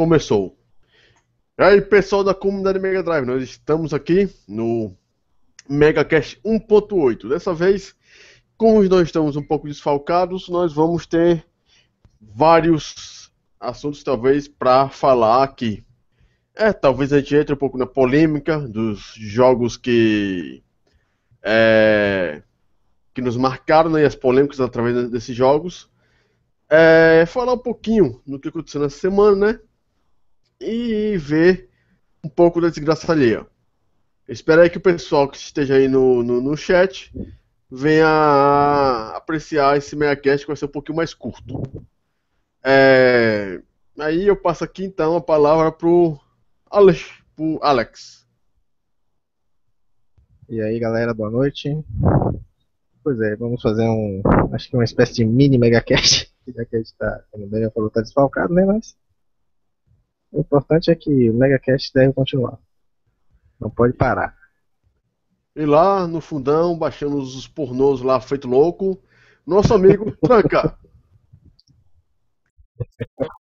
começou. E aí, pessoal da comunidade Mega Drive, nós estamos aqui no MegaCast 1.8. Dessa vez, como nós estamos um pouco desfalcados, nós vamos ter vários assuntos, talvez, para falar aqui. É, talvez a gente entre um pouco na polêmica dos jogos que. É, que nos marcaram né, e as polêmicas através desses jogos. É, falar um pouquinho do que aconteceu nessa semana, né? E ver um pouco da desgraça alheia. Espero aí que o pessoal que esteja aí no, no, no chat venha apreciar esse MeiaCast que vai ser um pouquinho mais curto. É, aí eu passo aqui então a palavra pro Alex. Pro Alex. E aí galera, boa noite. Pois é, vamos fazer um. Acho que uma espécie de mini megacast. A gente tá, como o Daniel falou, tá desfalcado, né? Mas. O importante é que o megacast deve continuar. Não pode parar. E lá no fundão, baixando os pornôs lá, feito louco, nosso amigo Tranca.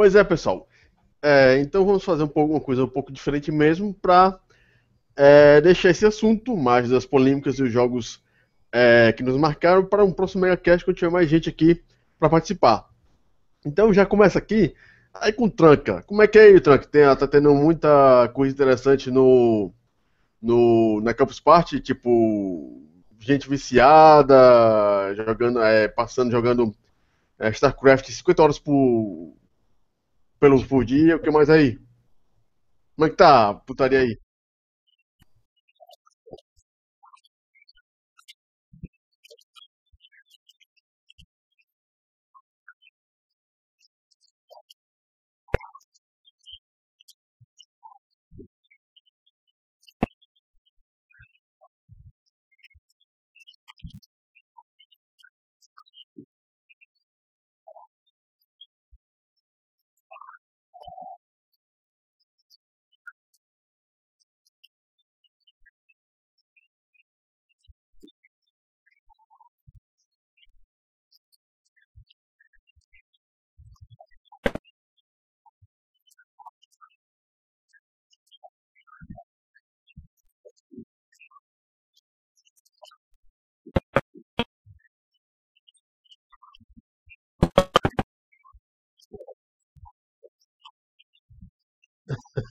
Pois é, pessoal. É, então vamos fazer um pouco, uma coisa um pouco diferente mesmo para é, deixar esse assunto mais das polêmicas e os jogos é, que nos marcaram para um próximo MegaCast quando tiver mais gente aqui para participar. Então já começa aqui, aí com Tranca. Como é que é aí, Tranca? Tem, tá tendo muita coisa interessante no, no na Campus Party, tipo gente viciada, jogando, é, passando, jogando é, StarCraft 50 horas por, pelos por dia, o que mais aí? Como é que tá a putaria aí?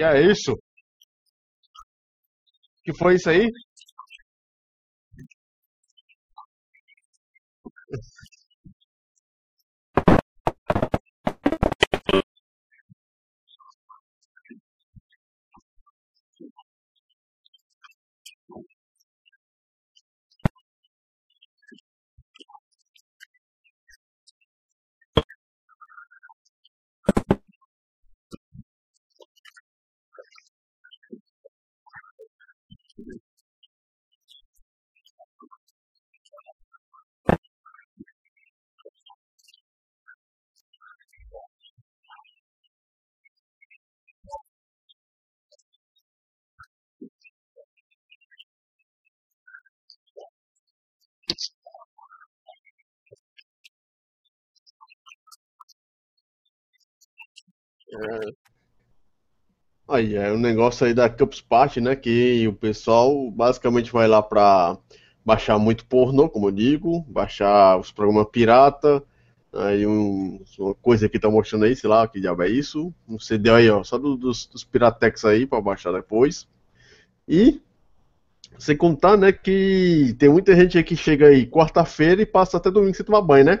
Que é isso? Que foi isso aí? É. Aí é um negócio aí da Campus Party, né? Que o pessoal basicamente vai lá pra baixar muito pornô, como eu digo, baixar os programas pirata, aí um, uma coisa que tá mostrando aí, sei lá, que diabo é isso, um CD aí, ó, só do, dos, dos Piratex aí pra baixar depois. E sem contar, né, que tem muita gente aí que chega aí quarta-feira e passa até domingo sem tomar banho, né?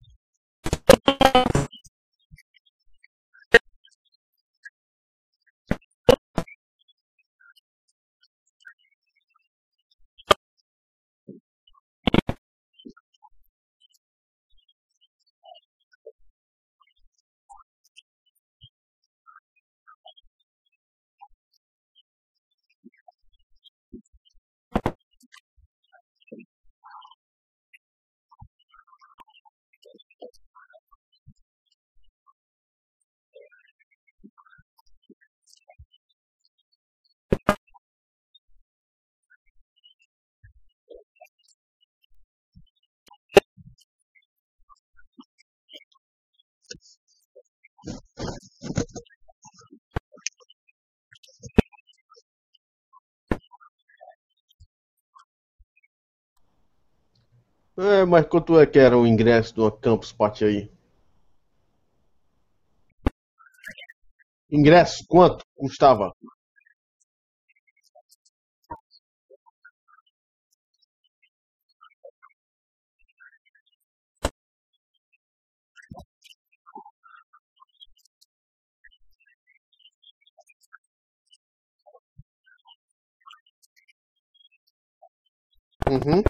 É, mas quanto é que era o ingresso uma Campus Party aí? Ingresso, quanto custava? Uhum.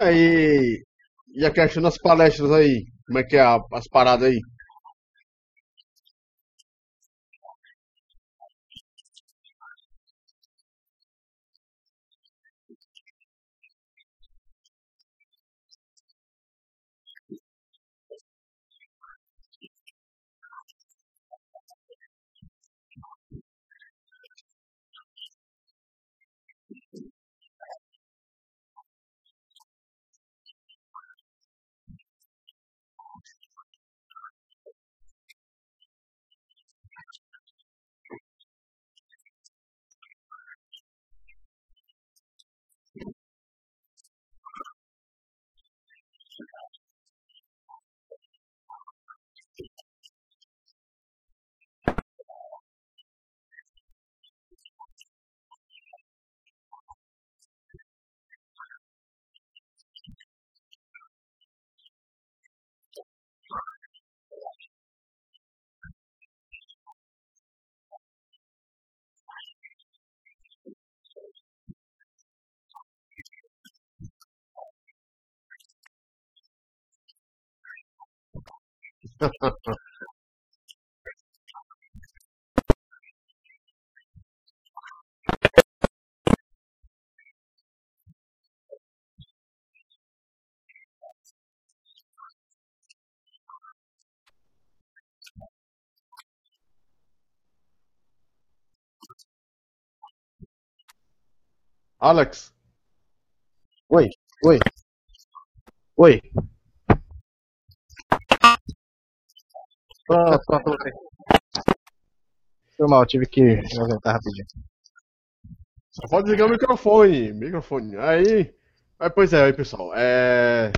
Aí, e a questão das palestras aí? Como é que é a- as paradas aí? Alex. Oi, oi. Oi. Pronto, pronto, voltei. Foi mal, tive que me ausentar rapidinho. Só pode ligar o microfone. Microfone. Aí. aí pois é, aí pessoal. É.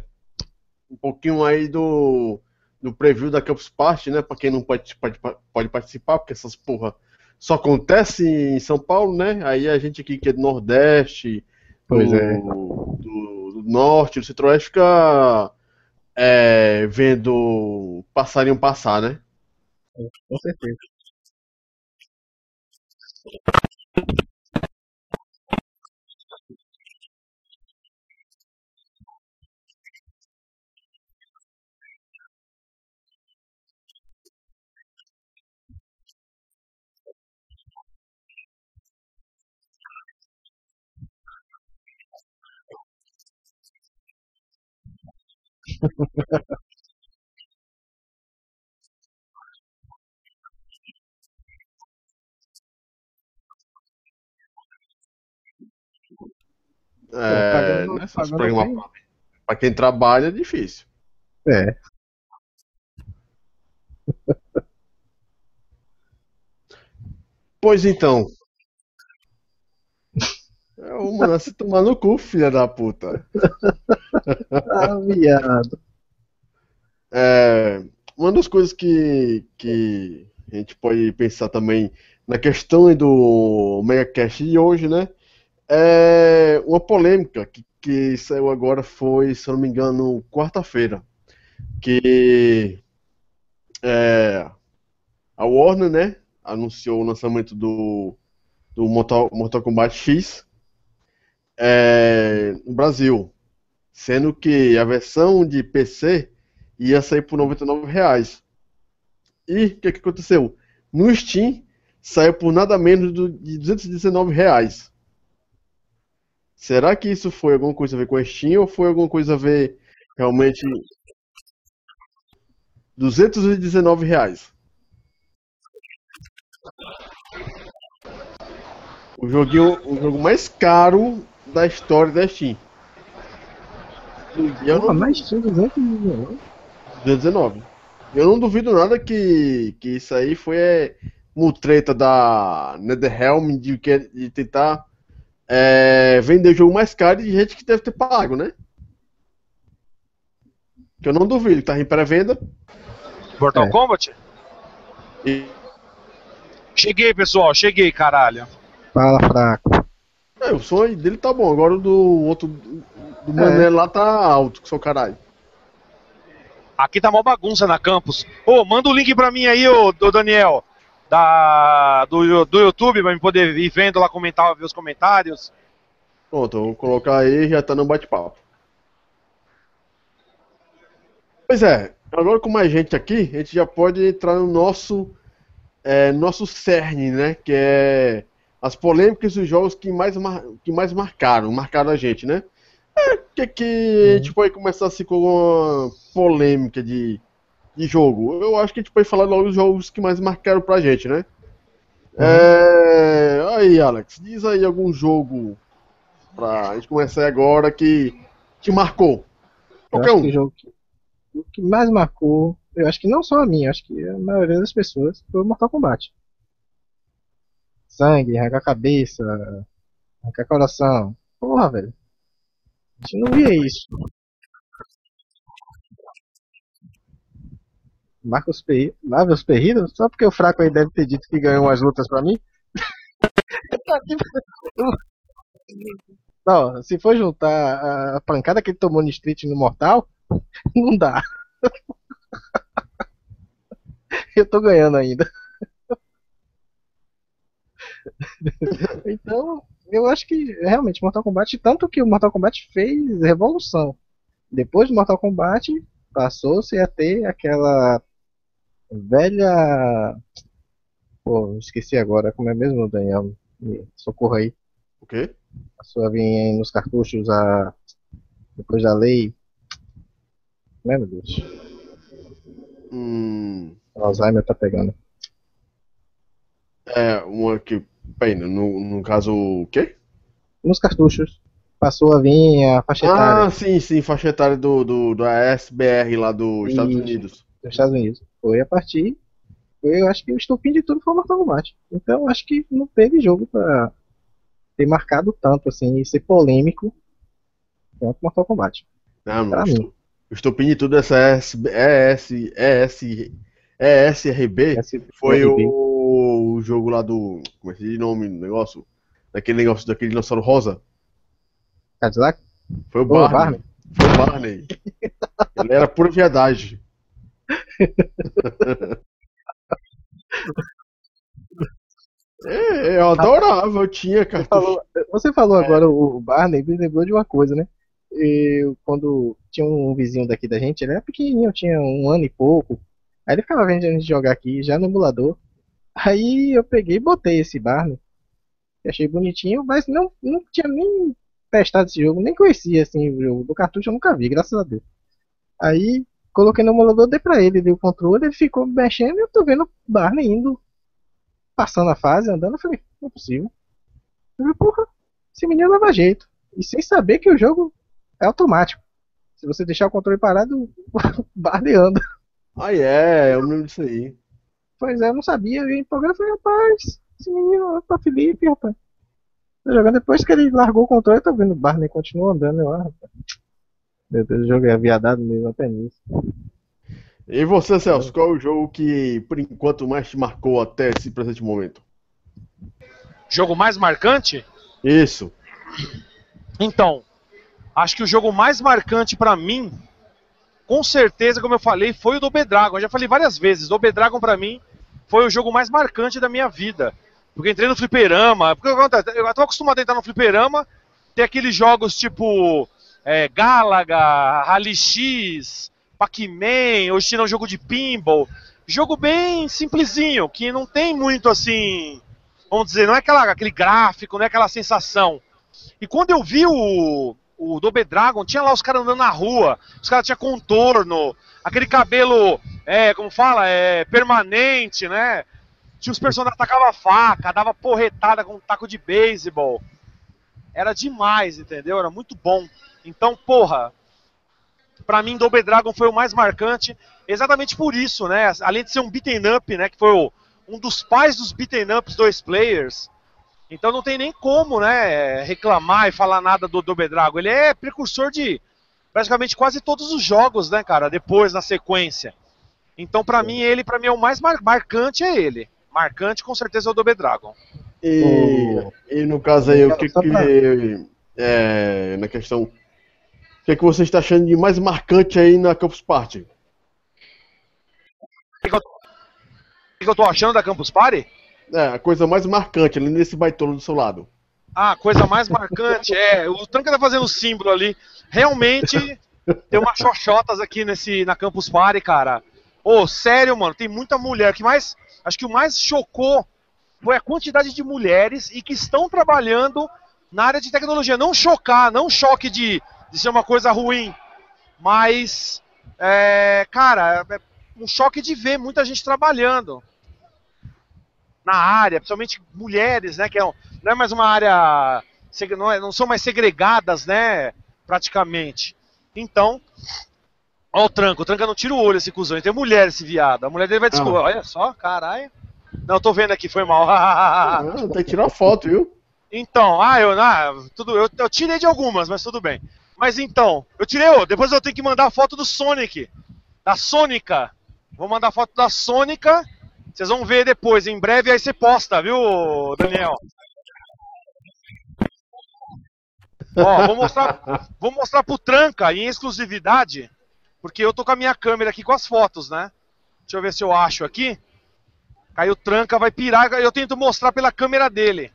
Um pouquinho aí do. Do preview da Campus Party, né? Pra quem não pode, pode, pode participar, porque essas porra só acontece em São Paulo, né? Aí a gente aqui que é do Nordeste, do, é. do, do Norte, do Centro-Oeste, fica é, vendo passarinho passar, né? Com certeza. É, pagando- né, essas pagando pra- pra quem trabalha é difícil. É. Pois então. É o mano se tomar no cu, filha da puta. Ah, viado. É, uma das coisas que, que a gente pode pensar também na questão do MegaCast de hoje, né? É uma polêmica que, que saiu agora foi, se eu não me engano, quarta-feira. Que é, a Warner, né? Anunciou o lançamento do, do Mortal, Mortal Kombat X é, no Brasil. Sendo que a versão de PC ia sair por 99 reais. E o que, que aconteceu? No Steam saiu por nada menos de 219 reais. Será que isso foi alguma coisa a ver com a Steam ou foi alguma coisa a ver realmente 219 reais? O joguinho, o jogo mais caro da história da Steam. Eu Porra, não- mais tinha 219. 219. Eu não duvido nada que, que isso aí foi é, mutreta da NetherRealm de, de tentar é, vender o jogo mais caro de gente que deve ter pago, né? Que eu não duvido, que tá em pré-venda. Mortal É. Kombat? E Cheguei, pessoal, cheguei, caralho. Fala, fraco. É, o som dele tá bom, agora o do outro do É. Mané lá tá alto, que seu caralho. Aqui tá mó bagunça na campus. Ô, manda o link pra mim aí, ô, ô Daniel, da, do, do YouTube, pra eu poder ir vendo lá, comentar, ver os comentários. Pronto, eu vou colocar aí já tá no bate-papo. Pois é, agora com mais gente aqui, a gente já pode entrar no nosso é, nosso cerne, né? Que é as polêmicas dos jogos que mais, mar- que mais marcaram, marcaram a gente, né? É, que, que a gente pode começar assim com uma polêmica de, de jogo. Eu acho que a gente pode falar logo dos jogos que mais marcaram pra gente, né? É, aí, Alex, diz aí algum jogo pra gente começar agora que te marcou. Qualquer um. que o jogo que, o que mais marcou, eu acho que não só a minha, acho que a maioria das pessoas, foi o Mortal Kombat. Sangue, arrancar cabeça, arrancar coração. Porra, velho. A gente não via isso. Marcos Perri... Marcos Perrido? Só porque o fraco aí deve ter dito que ganhou umas lutas pra mim? Não, se for juntar a- pancada que ele tomou no Street no Mortal, não dá. Eu tô ganhando ainda. Então, eu acho que realmente Mortal Kombat, tanto que o Mortal Kombat fez revolução. Depois do Mortal Kombat, passou-se a ter aquela Velha. Pô, esqueci agora. Como é mesmo, Daniel? Me socorra aí. O quê? A sua vinha aí nos cartuchos a... depois da lei. Não é, meu Deus? Hum, O Alzheimer tá pegando. é uma que. Pena, no, no caso. O quê? Nos cartuchos. Passou a vinha, a faixa etária Ah, sim, sim, faixa etária do, do, do ASBR lá dos Estados. Unidos. dos Estados Unidos. Foi a partir. Foi, eu acho que o estupim de tudo foi o Mortal Kombat. Então acho que não teve jogo pra ter marcado tanto assim e ser polêmico quanto Mortal Kombat. Não. Pra o mim. O estupim de tudo essa ES, ES, ES, ESRB foi RB. O, o jogo lá do. Como é que é nome do negócio? Daquele negócio, daquele dinossauro rosa. Cadillac? Foi o Barney. Barney. Foi o Barney. Ele era pura viadagem. É, eu adorava, eu tinha cartucho. você falou agora o Barney, me lembrou de uma coisa, né? Eu, quando tinha um vizinho daqui da gente, ele era pequenininho, tinha um ano e pouco. Aí ele ficava vendo a gente jogar aqui, já no emulador. Aí eu peguei e botei esse Barney. Achei bonitinho, mas não, não tinha nem testado esse jogo, nem conhecia assim o jogo. Do cartucho eu nunca vi, graças a Deus. Aí coloquei no emulador, dei pra ele, dei o controle, ele ficou mexendo e eu tô vendo o Barney indo, passando a fase, andando. Eu falei, não é possível. Eu falei, porra, esse menino leva jeito. E sem saber que o jogo é automático. Se você deixar o controle parado, o Barney anda. Ah, é, eu me lembro disso aí. Pois é, eu não sabia. Eu empolgando, eu falei, rapaz, esse menino é pra Felipe, rapaz. Tô jogando depois que ele largou o controle, eu tô vendo o Barney continua andando. Eu, ah, rapaz. Meu Deus, o jogo é viadado mesmo até nisso. E você, Celso, qual é o jogo que, por enquanto, mais te marcou até esse presente momento? Jogo mais marcante? Isso. Então, acho que o jogo mais marcante pra mim, com certeza, como eu falei, foi o do Dragon. Eu já falei várias vezes, o Dragon pra mim foi o jogo mais marcante da minha vida. Porque entrei no fliperama, porque eu, eu tô acostumado a entrar no fliperama, ter aqueles jogos tipo é, Galaga, Rally X, Pac-Man, ou tinha um jogo de pinball. Jogo bem simplesinho, que não tem muito assim, vamos dizer, não é aquela, aquele gráfico, não é aquela sensação. E quando eu vi o, o Double Dragon, tinha lá os caras andando na rua, os caras tinham contorno, aquele cabelo, é, como fala, é, permanente, né? Tinha os personagens que tacavam faca, dava porretada com um taco de beisebol. Era demais, entendeu? Era muito bom. Então, porra, pra mim Double Dragon foi o mais marcante, exatamente por isso, né? Além de ser um beaten up, né, que foi o, um dos pais dos beaten ups dois players, então não tem nem como, né, reclamar e falar nada do Double Dragon. Ele é precursor de praticamente quase todos os jogos, né, cara, depois na sequência. Então, pra mim, ele, pra mim, é o mais mar marcante é ele. Marcante, com certeza, é o Double Dragon. E, e no caso aí, o que que. É, na questão. O que, que você está achando de mais marcante aí na Campus Party? O que, que eu tô achando da Campus Party? É, a coisa mais marcante ali nesse baitolo do seu lado. Ah, coisa mais marcante é. O Tanca tá fazendo o símbolo ali. Realmente tem umas xoxotas aqui nesse, na Campus Party, cara. Ô, sério, mano, tem muita mulher. Que mais. Acho que o mais chocou foi a quantidade de mulheres e que estão trabalhando na área de tecnologia. Não chocar, não choque de, de ser uma coisa ruim. Mas, é, cara, é um choque de ver muita gente trabalhando na área, principalmente mulheres, né? Que é não é mais uma área. Não, é- não são mais segregadas, né? Praticamente. Então. Ó o tranco, o tranca não tira o olho esse cuzão. E tem mulher esse viado. A mulher dele vai descobrir. Olha só, caralho. Não, eu tô vendo aqui, foi mal. Ah, tem que tirar foto, viu? Então, ah, eu, ah, tudo, eu, eu tirei de algumas, mas tudo bem. Mas então, eu tirei, ô, depois eu tenho que mandar a foto do Sonic, da Sônica. Vou mandar a foto da Sônica, vocês vão ver depois, em breve aí você posta, viu, Daniel? Ó, vou mostrar, vou mostrar pro Tranca em exclusividade, porque eu tô com a minha câmera aqui com as fotos, né? Deixa eu ver se eu acho aqui. Aí o Tranca vai pirar, eu tento mostrar pela câmera dele.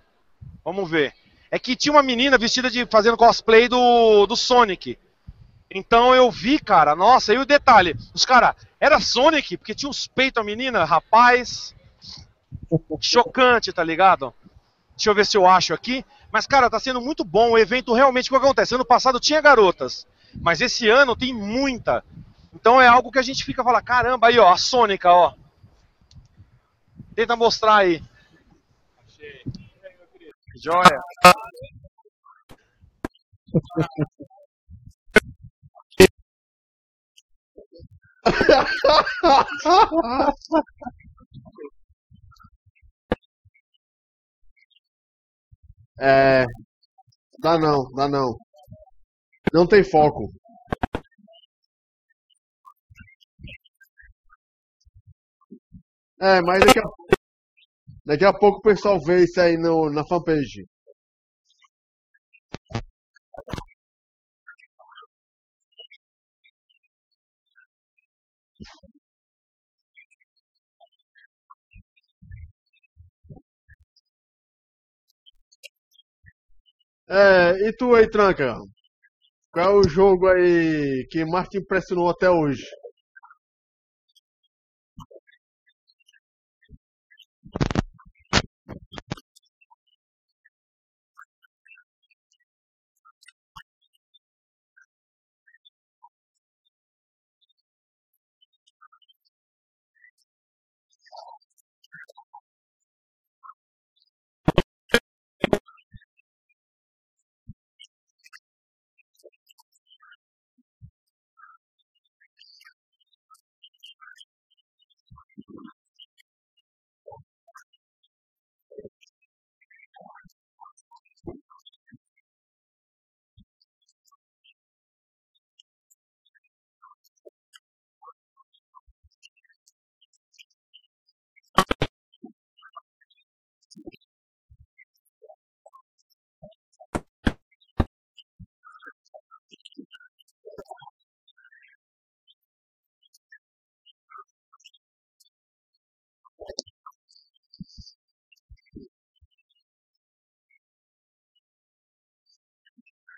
Vamos ver. É que tinha uma menina vestida de fazendo cosplay do, do Sonic. Então eu vi, cara, nossa, e o detalhe, os cara, era Sonic, porque tinha uns peitos a menina, rapaz, chocante, tá ligado? Deixa eu ver se eu acho aqui. Mas, cara, tá sendo muito bom o evento realmente. O que acontece? Ano passado tinha garotas, mas esse ano tem muita. Então é algo que a gente fica falando, caramba, aí ó, a Sônica, ó. Tenta mostrar aí. Achei. Joia. É. Dá não, dá não. Não tem foco. É, mas daqui a, daqui a pouco o pessoal vê isso aí no, na fanpage. É, e tu aí, Tranca? Qual é o jogo aí que mais te impressionou até hoje?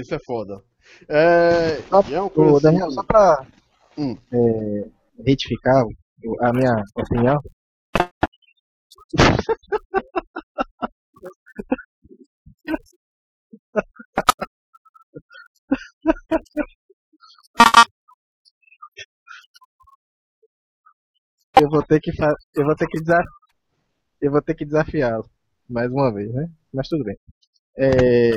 Isso é foda. É, e é coisa Ô, assim- Daniel, só pra Hum. é, retificar o- a minha opinião. Eu vou ter que fa- eu vou ter que desaf... eu vou ter que desafiá-lo mais uma vez, né? Mas tudo bem. É...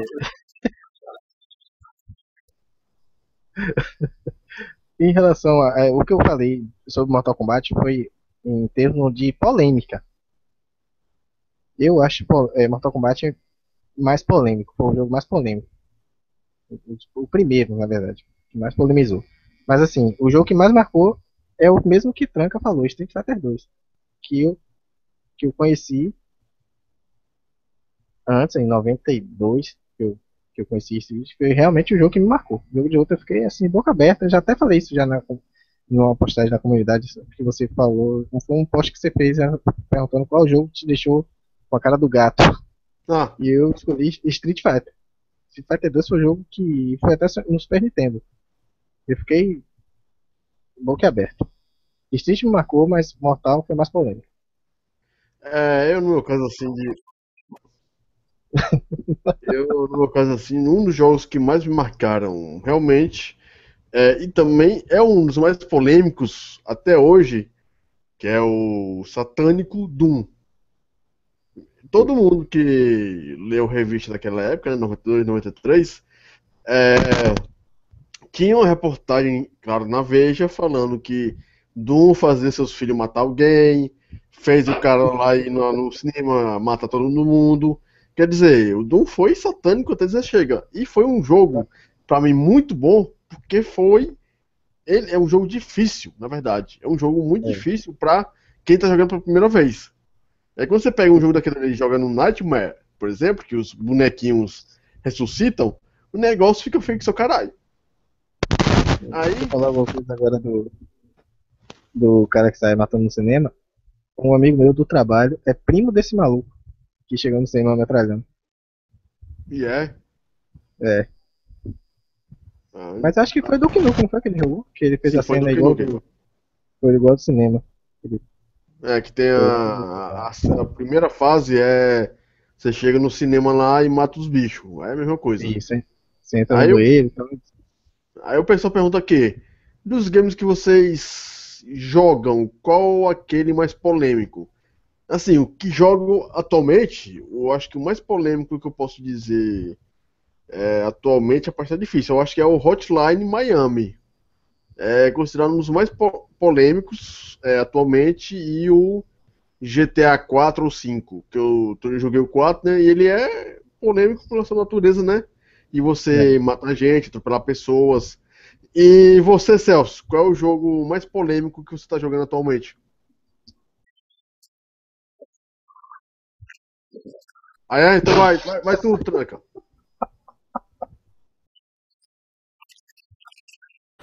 em relação a, é, o que eu falei sobre Mortal Kombat foi em termos de polêmica. Eu acho é, Mortal Kombat mais polêmico, foi o jogo mais polêmico. O, o primeiro, na verdade, que mais polemizou. Mas assim, o jogo que mais marcou é o mesmo que Tranca falou, Street Fighter 2, que eu que eu conheci antes, em 92, que eu, conheci Street, foi realmente o jogo que me marcou. O jogo de luta eu fiquei assim, boca aberta, eu já até falei isso já na, numa postagem da comunidade que você falou, foi um post que você fez né, perguntando qual jogo te deixou com a cara do gato. Ah, E eu escolhi Street Fighter. Street Fighter 2 foi um jogo que foi até no Super Nintendo. Eu fiquei boca aberta. Street me marcou, mas Mortal foi mais polêmico. é, eu no meu caso assim de. Eu, no meu caso assim, um dos jogos que mais me marcaram realmente É, e também é um dos mais polêmicos até hoje, que é o satânico Doom. Todo mundo que leu revista daquela época, né, 92, 93, é, tinha uma reportagem, claro, na Veja, falando que Doom fazia seus filhos matar alguém, fez o cara lá ir no, no cinema matar todo mundo. Quer dizer, o Doom foi satânico até dizer chega. E foi um jogo, para mim, muito bom, porque foi. Ele é um jogo difícil, na verdade. É um jogo muito É. difícil pra quem tá jogando pela primeira vez. É quando você pega um jogo daquele ali e joga no Nightmare, por exemplo, que os bonequinhos ressuscitam, o negócio fica feio que seu caralho. Aí, Vou falar alguma coisa agora do, do cara que sai matando no cinema. Um amigo meu do trabalho é primo desse maluco que chegou no cinema me atrasando. e é. É. Ah, Mas acho que foi do Nukem, não foi que ele jogou? Que ele fez Sim, a cena igual do, foi igual do cinema. É, que tem a, a, a primeira fase é. Você chega no cinema lá e mata os bichos. É a mesma coisa. Isso, hein? Você entra Aí no banheiro, então, Aí o pessoal pergunta aqui: dos games que vocês jogam, qual aquele mais polêmico? Assim, o que jogo atualmente, eu acho que o mais polêmico que eu posso dizer é, atualmente, a parte é difícil. Eu acho que é o Hotline Miami. É considerado um dos mais po- polêmicos é, atualmente e o GTA 4 ou 5, que eu, eu joguei o 4, né? E ele é polêmico pela sua natureza, né? E você matar gente, atropelar pessoas. E você, Celso, qual é o jogo mais polêmico que você está jogando atualmente? Aí, aí, então vai, vai, vai tu, tranca.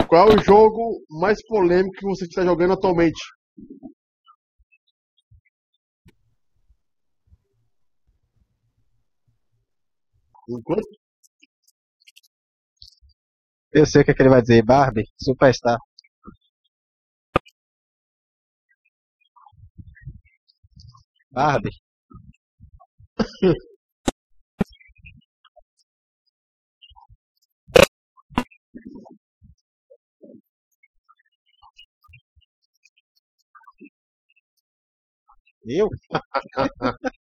Qual é o jogo mais polêmico que você está jogando atualmente? Enquanto eu sei o que, é que ele vai dizer, Barbie, Superstar. Barbie. Eu?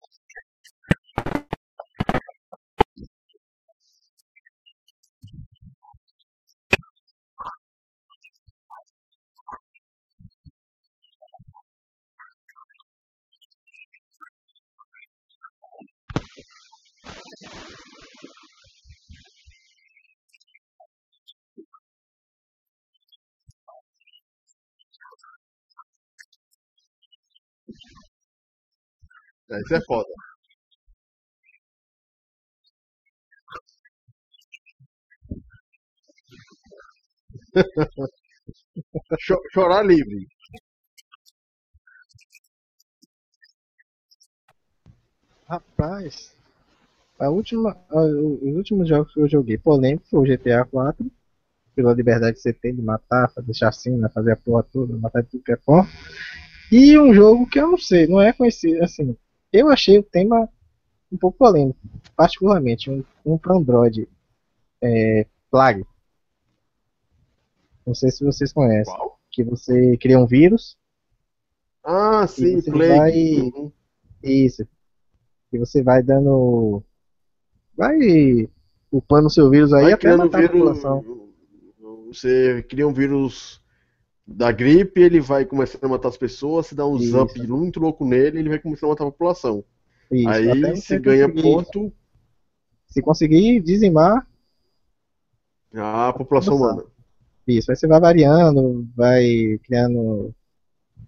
É, isso é foda. Cho- Chorar livre. Rapaz, a última, a- os últimos jogos que eu joguei polêmico foi o GTA 4, pela liberdade que você tem de matar, fazer chacina, fazer a porra toda, matar de tudo que é forma. E um jogo que eu não sei, não é conhecido, assim, eu achei o tema um pouco polêmico, particularmente, um, um para Android, é, Plague. Não sei se vocês conhecem, Qual? que você cria um vírus, Ah, sim, você Plague. vai-. Isso. E você vai dando. Vai upando o seu vírus aí Vai até matar a vírus. população. Você cria um vírus da gripe, ele vai começando a matar as pessoas, se dá um Isso. up muito louco nele, ele vai começando a matar a população. Isso, Aí se ganha ponto Se conseguir dizimar, a população humana. isso. Aí você vai variando, vai criando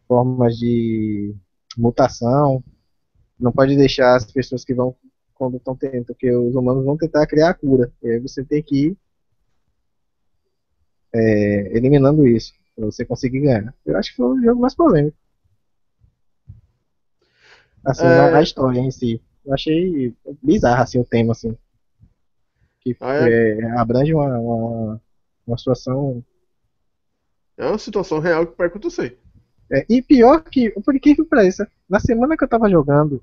formas de mutação. Não pode deixar as pessoas que vão. Quando estão tentando, porque os humanos vão tentar criar a cura. E aí você tem que ir é, eliminando isso. Pra você conseguir ganhar. Eu acho que foi o jogo mais polêmico. Assim, É. a, a história em si. Eu achei bizarro assim, o tema, assim. Que Ah, é? é, abrange uma, uma, uma situação. É uma situação real que pode acontecer. é, e pior que, por incrível que pareça, na semana que eu tava jogando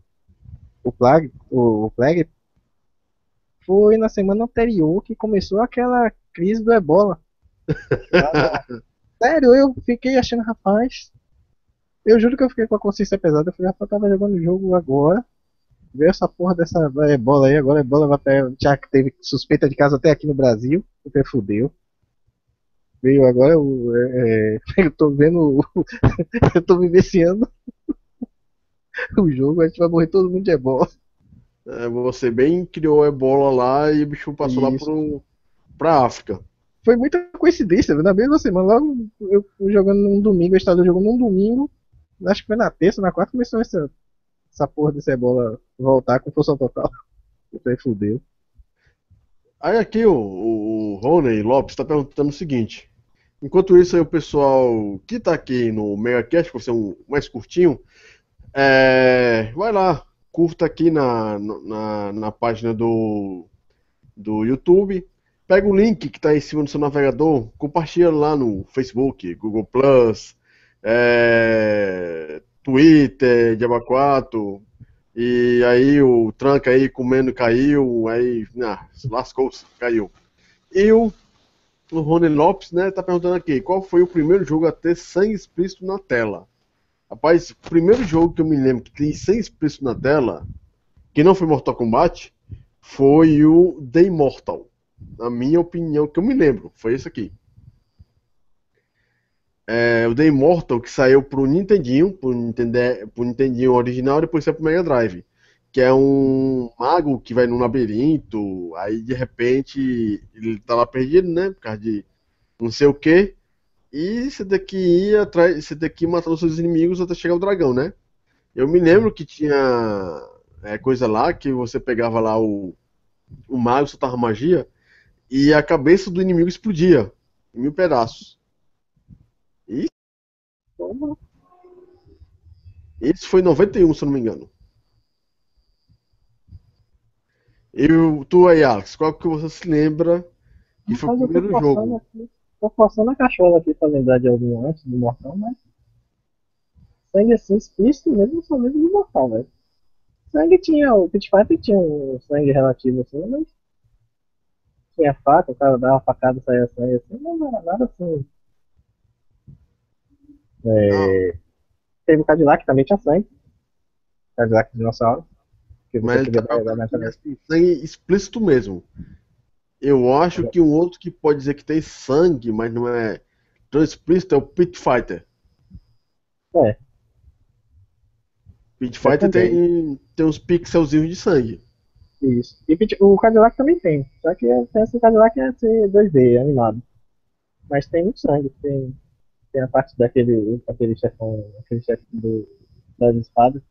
o Plague, o, o Plague, foi na semana anterior que começou aquela crise do Ebola. Sério, eu fiquei achando, rapaz. Eu juro que eu fiquei com a consciência pesada. Eu falei, rapaz, eu tava jogando o jogo agora. Veio essa porra dessa ebola aí, agora a ebola vai pra. Já que teve suspeita de caso até aqui no Brasil, porque fudeu. Veio agora, eu, é, eu tô vendo. eu tô vivenciando o jogo, a gente vai morrer todo mundo de ebola. É, você bem criou a ebola lá e o bicho passou Isso. lá pro, pra África. Foi muita coincidência, na mesma semana, logo eu jogando num domingo, eu estava jogando num domingo, acho que foi na terça, na quarta, começou essa, essa porra dessa ebola voltar com força total. Aí fudeu. Aí aqui o, o Rony Lopes está perguntando o seguinte. Enquanto isso aí o pessoal que está aqui no MegaCast, por ser um mais curtinho, é, vai lá, curta aqui na, na, na página do, do YouTube, pega o link que está em cima do seu navegador, compartilha lá no Facebook, Google Plus, é, Twitter, Diaba 4, e aí o tranca aí comendo caiu, aí ah, lascou-se, caiu. E o, o Rony Lopes, né, tá perguntando aqui, qual foi o primeiro jogo a ter sangue explícito na tela? Rapaz, o primeiro jogo que eu me lembro que tem sem explícito na tela, que não foi Mortal Kombat, foi o The Immortal. Na minha opinião, que eu me lembro, foi esse aqui. É, o The Immortal que saiu pro Nintendinho, pro, Nintendo, pro Nintendinho original, depois saiu pro Mega Drive. Que é um mago que vai num labirinto, aí de repente ele tá lá perdido, né? Por causa de não sei o que. E você tem que ir atrás, você tem que ir matando seus inimigos até chegar o dragão, né? Eu me lembro que tinha é, coisa lá que você pegava lá o, o mago, soltava magia, e a cabeça do inimigo explodia em mil pedaços. E. Isso foi em 91, se eu não me engano. E tu aí, Alex, qual que você se lembra que foi o primeiro jogo? Aqui. Tô forçando a cachorra aqui pra lembrar de algum antes do Mortal, mas. Sangue assim explícito mesmo, só mesmo do Mortal, velho. Sangue tinha. O Pit Fighter tinha um sangue relativo assim, mas. Tinha faca, o cara dava uma facada saía sangue assim, não era nada assim. É... Teve o Cadillac também tinha sangue. Cadillac dinossauro. Mas ele tá sangue explícito mesmo. Eu acho que um outro que pode dizer que tem sangue, mas não é tão explícito, é o Pit Fighter. É. Pit Fighter tem, tem uns pixelzinhos de sangue. Isso. E o Cadillac também tem. Só que esse Cadillac é ser 2D, animado. Mas tem muito sangue. Tem, tem a parte daquele, daquele chefão, aquele chefe do, das espadas.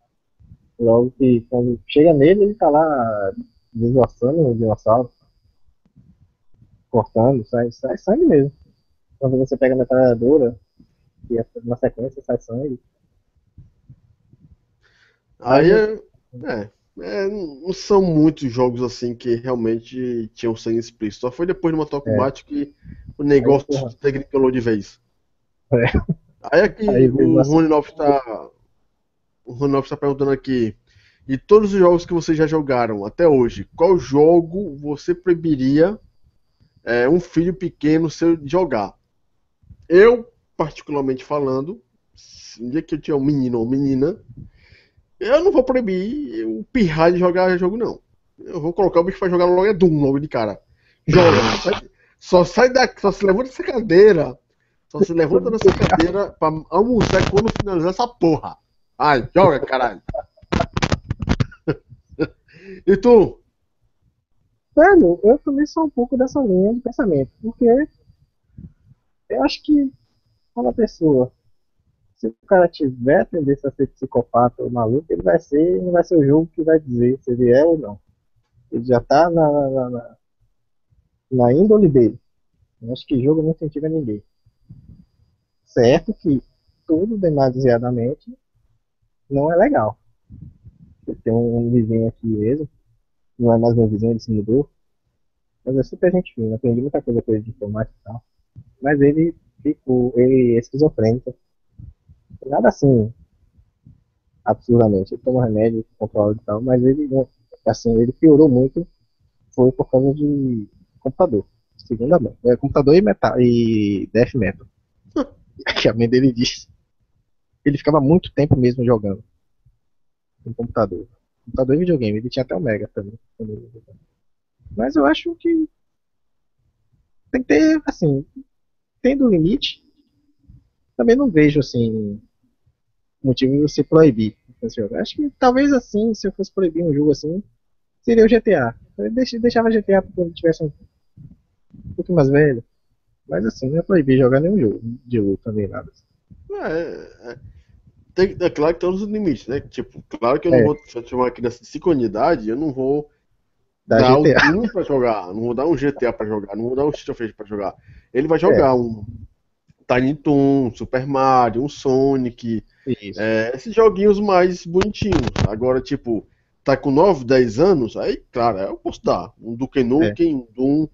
Logo que quando chega nele, ele tá lá desgoçando o dinossauro cortando, sai, sai sangue mesmo. Quando você pega a metralhadora, e na sequência sai sangue. Aí é, é, é, não são muitos jogos assim que realmente tinham sangue explícito. Só foi depois do Mortal é. Kombat é. que o negócio Aí, tecnicolou de vez. É. Aí aqui Aí, o Rony Lopes está. O Rony Lopes está perguntando aqui. E todos os jogos que vocês já jogaram até hoje, qual jogo você proibiria é, um filho pequeno seu jogar. Eu, particularmente falando, um dia que eu tinha um menino ou menina, eu não vou proibir o pirrar de jogar jogo, não. Eu vou colocar o bicho pra jogar logo é Doom, logo de cara. Joga. só sai daqui, só se levanta dessa cadeira. Só se levanta dessa cadeira pra almoçar quando finalizar essa porra. Ai, joga, caralho. e tu? Velho, eu também sou um pouco dessa linha de pensamento, porque eu acho que quando a pessoa, se o cara tiver tendência a ser psicopata ou maluco, ele vai ser, não vai ser o jogo que vai dizer se ele é ou não. Ele já tá na, na, na, na índole dele. Eu acho que jogo não incentiva ninguém. Certo que tudo demasiadamente não é legal. Tem um vizinho aqui mesmo não é mais meu vizinho, ele se mudou. Mas é super gente fina, aprendi muita coisa com ele de informática e tal. Mas ele ficou, ele é esquizofrênico. Nada assim, absurdamente. Ele toma remédio, controla e tal, mas ele, assim, ele piorou muito, foi por causa de computador. Segunda mão. É computador e, metal, e death metal. que a mãe dele disse. Ele ficava muito tempo mesmo jogando. No computador. Computador e videogame. Ele tinha até o Mega também. Mas eu acho que tem que ter, assim, tendo limite, também não vejo, assim, motivo de você proibir esse jogo. Acho que talvez assim, se eu fosse proibir um jogo assim, seria o GTA. Eu deixava GTA quando tivesse um, pouquinho mais velho. Mas assim, não é proibir jogar nenhum jogo de luta nem nada. É, é, tem, é claro que tem os limites, né? Tipo, claro que eu não é. vou chamar aqui criança de 5 unidade, eu não vou da dar GTA. um pra jogar, não vou dar um GTA pra jogar, não vou dar um Street of pra jogar. Ele vai jogar é. um Tiny Toon, Super Mario, um Sonic, é, esses joguinhos mais bonitinhos. Agora, tipo, tá com 9, 10 anos, aí, claro, eu posso dar. Um Duke Nukem, é. um Doom.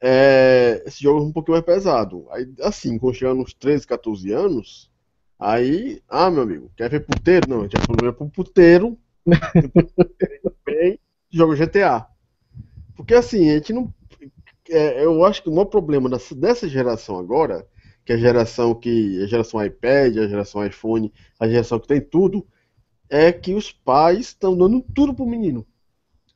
É, esse jogo é um pouquinho mais pesado. Aí, assim, quando chegar nos 13, 14 anos, aí, ah, meu amigo, quer ver puteiro? Não, a gente vai pro puteiro. bem, joga GTA. Porque assim, a gente não. É, eu acho que o maior problema dessa, dessa geração agora, que é a geração que. A geração iPad, a geração iPhone, a geração que tem tudo, é que os pais estão dando tudo pro menino.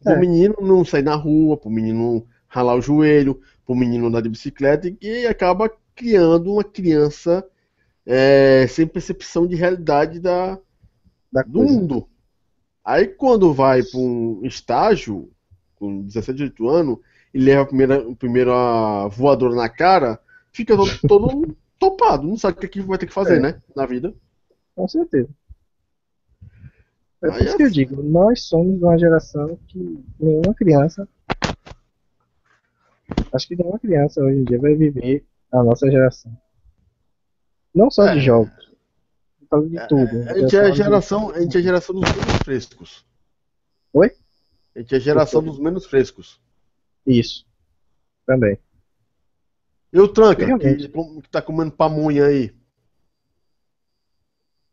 Pro é. menino não sair na rua, pro menino ralar o joelho, pro menino andar de bicicleta, e acaba criando uma criança é, sem percepção de realidade da, da do mundo. Aí quando vai para um estágio, com 17, 18 anos, e leva a primeira, a primeira voadora na cara, fica todo, todo topado, não sabe o que, que vai ter que fazer, é. né? Na vida. Com certeza. É por isso que eu digo, nós somos uma geração que nenhuma criança. Acho que nenhuma criança hoje em dia vai viver a nossa geração. Não só é. de jogos, causa de é, tudo. A gente é a geração, a gente é a geração dos menos frescos. Oi? A gente é a geração dos menos frescos. Isso. Também. E o Tranca, que, que tá comendo pamunha aí?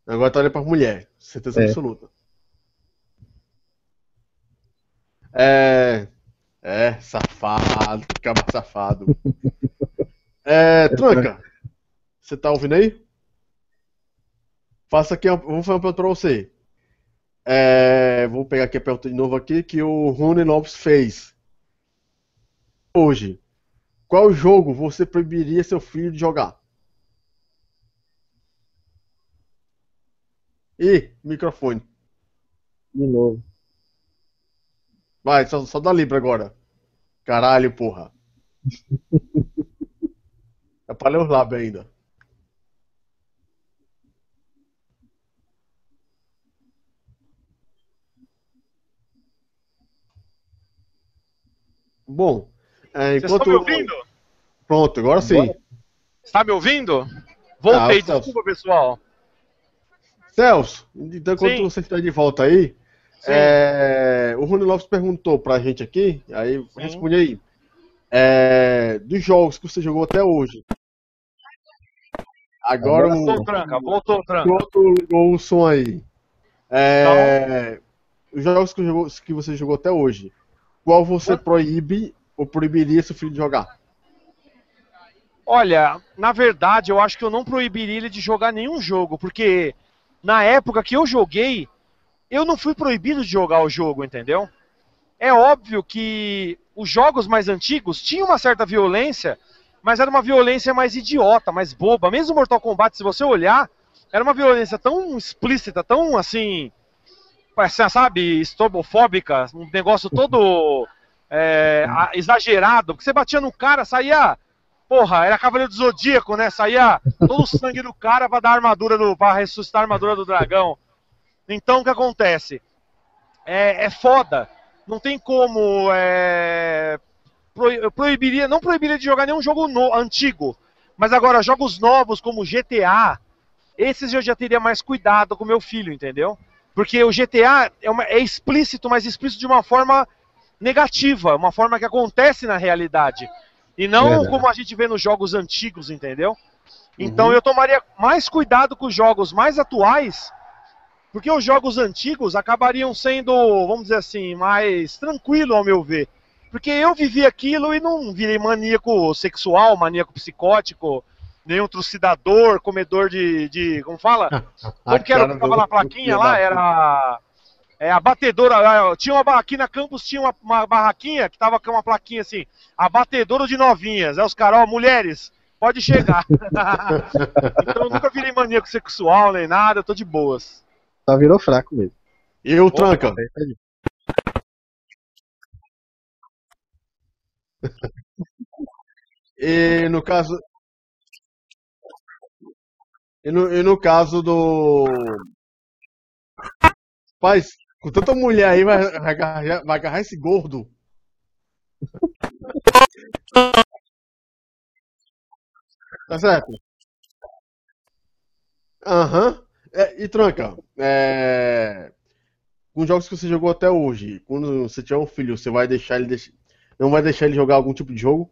Agora tá olhando pra mulher, certeza é. absoluta. É. É, safado, acaba safado. é, Tranca, você tá ouvindo aí? Faça aqui, vou fazer uma pergunta para você. É, vou pegar aqui a pergunta de novo aqui que o Rony Lopes fez. Hoje, qual jogo você proibiria seu filho de jogar? E microfone. De novo. Vai, só, só dá Libra agora. Caralho, porra. é pra ler os lábios ainda. Bom, é, enquanto... Vocês estão me ouvindo? Pronto, agora sim. Está me ouvindo? Voltei, ah, desculpa, pessoal. Celso, então enquanto sim. você está de volta aí, é, o Rony Lopes perguntou pra gente aqui, aí sim. responde aí. É, dos jogos que você jogou até hoje. Agora voltou o. Tranca, voltou tranca. Voltou ligou o som aí. É, então... Os jogos que, jogou, que você jogou até hoje qual você proíbe ou proibiria seu filho de jogar? Olha, na verdade, eu acho que eu não proibiria ele de jogar nenhum jogo, porque na época que eu joguei, eu não fui proibido de jogar o jogo, entendeu? É óbvio que os jogos mais antigos tinham uma certa violência, mas era uma violência mais idiota, mais boba. Mesmo Mortal Kombat, se você olhar, era uma violência tão explícita, tão assim, sabe, estobofóbica, um negócio todo é, exagerado, porque você batia no cara, saía. Porra, era Cavaleiro do Zodíaco, né? Saía todo o sangue do cara pra dar armadura do. pra ressuscitar a armadura do dragão. Então o que acontece? É, é foda. Não tem como. É, pro, eu proibiria. Não proibiria de jogar nenhum jogo no, antigo. Mas agora, jogos novos como GTA, esses eu já teria mais cuidado com meu filho, entendeu? Porque o GTA é, uma, é explícito, mas explícito de uma forma negativa, uma forma que acontece na realidade. E não Verdade. como a gente vê nos jogos antigos, entendeu? Então uhum. eu tomaria mais cuidado com os jogos mais atuais, porque os jogos antigos acabariam sendo, vamos dizer assim, mais tranquilo ao meu ver. Porque eu vivi aquilo e não virei maníaco sexual, maníaco psicótico, nenhum trucidador, comedor de. de como fala? Como que era o que tava na plaquinha lá? Era. É, a batedora. Tinha uma, aqui na campus tinha uma, uma barraquinha que tava com uma plaquinha assim: a batedora de novinhas. Aí os caras, ó, mulheres, pode chegar. então eu nunca virei maníaco sexual nem nada, eu tô de boas. Só virou fraco mesmo. E o tranca? E no caso. E no, e no caso do. Paz, com tanta mulher aí, vai, vai, agarrar, vai agarrar esse gordo. Tá certo? Aham. Uhum. É, e tranca, é... com os jogos que você jogou até hoje, quando você tiver um filho, você vai deixar ele deix... não vai deixar ele jogar algum tipo de jogo?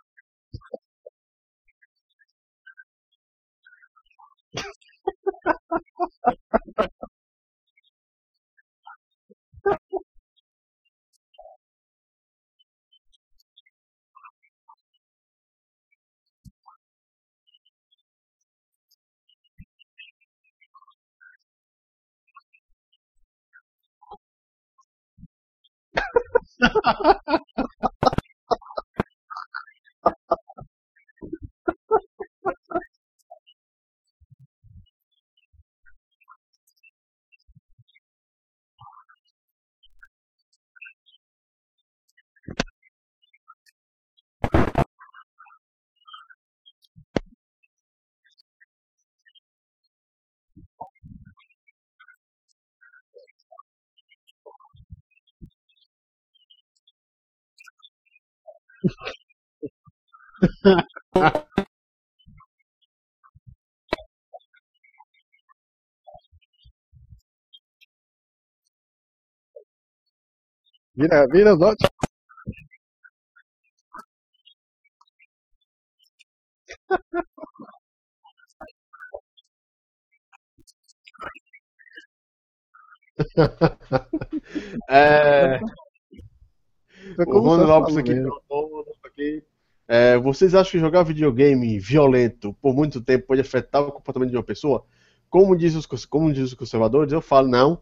Vira, vira os outros. é... O Rony Lopes aqui aqui. É, vocês acham que jogar videogame violento por muito tempo pode afetar o comportamento de uma pessoa? Como diz os, como diz os conservadores, eu falo, não.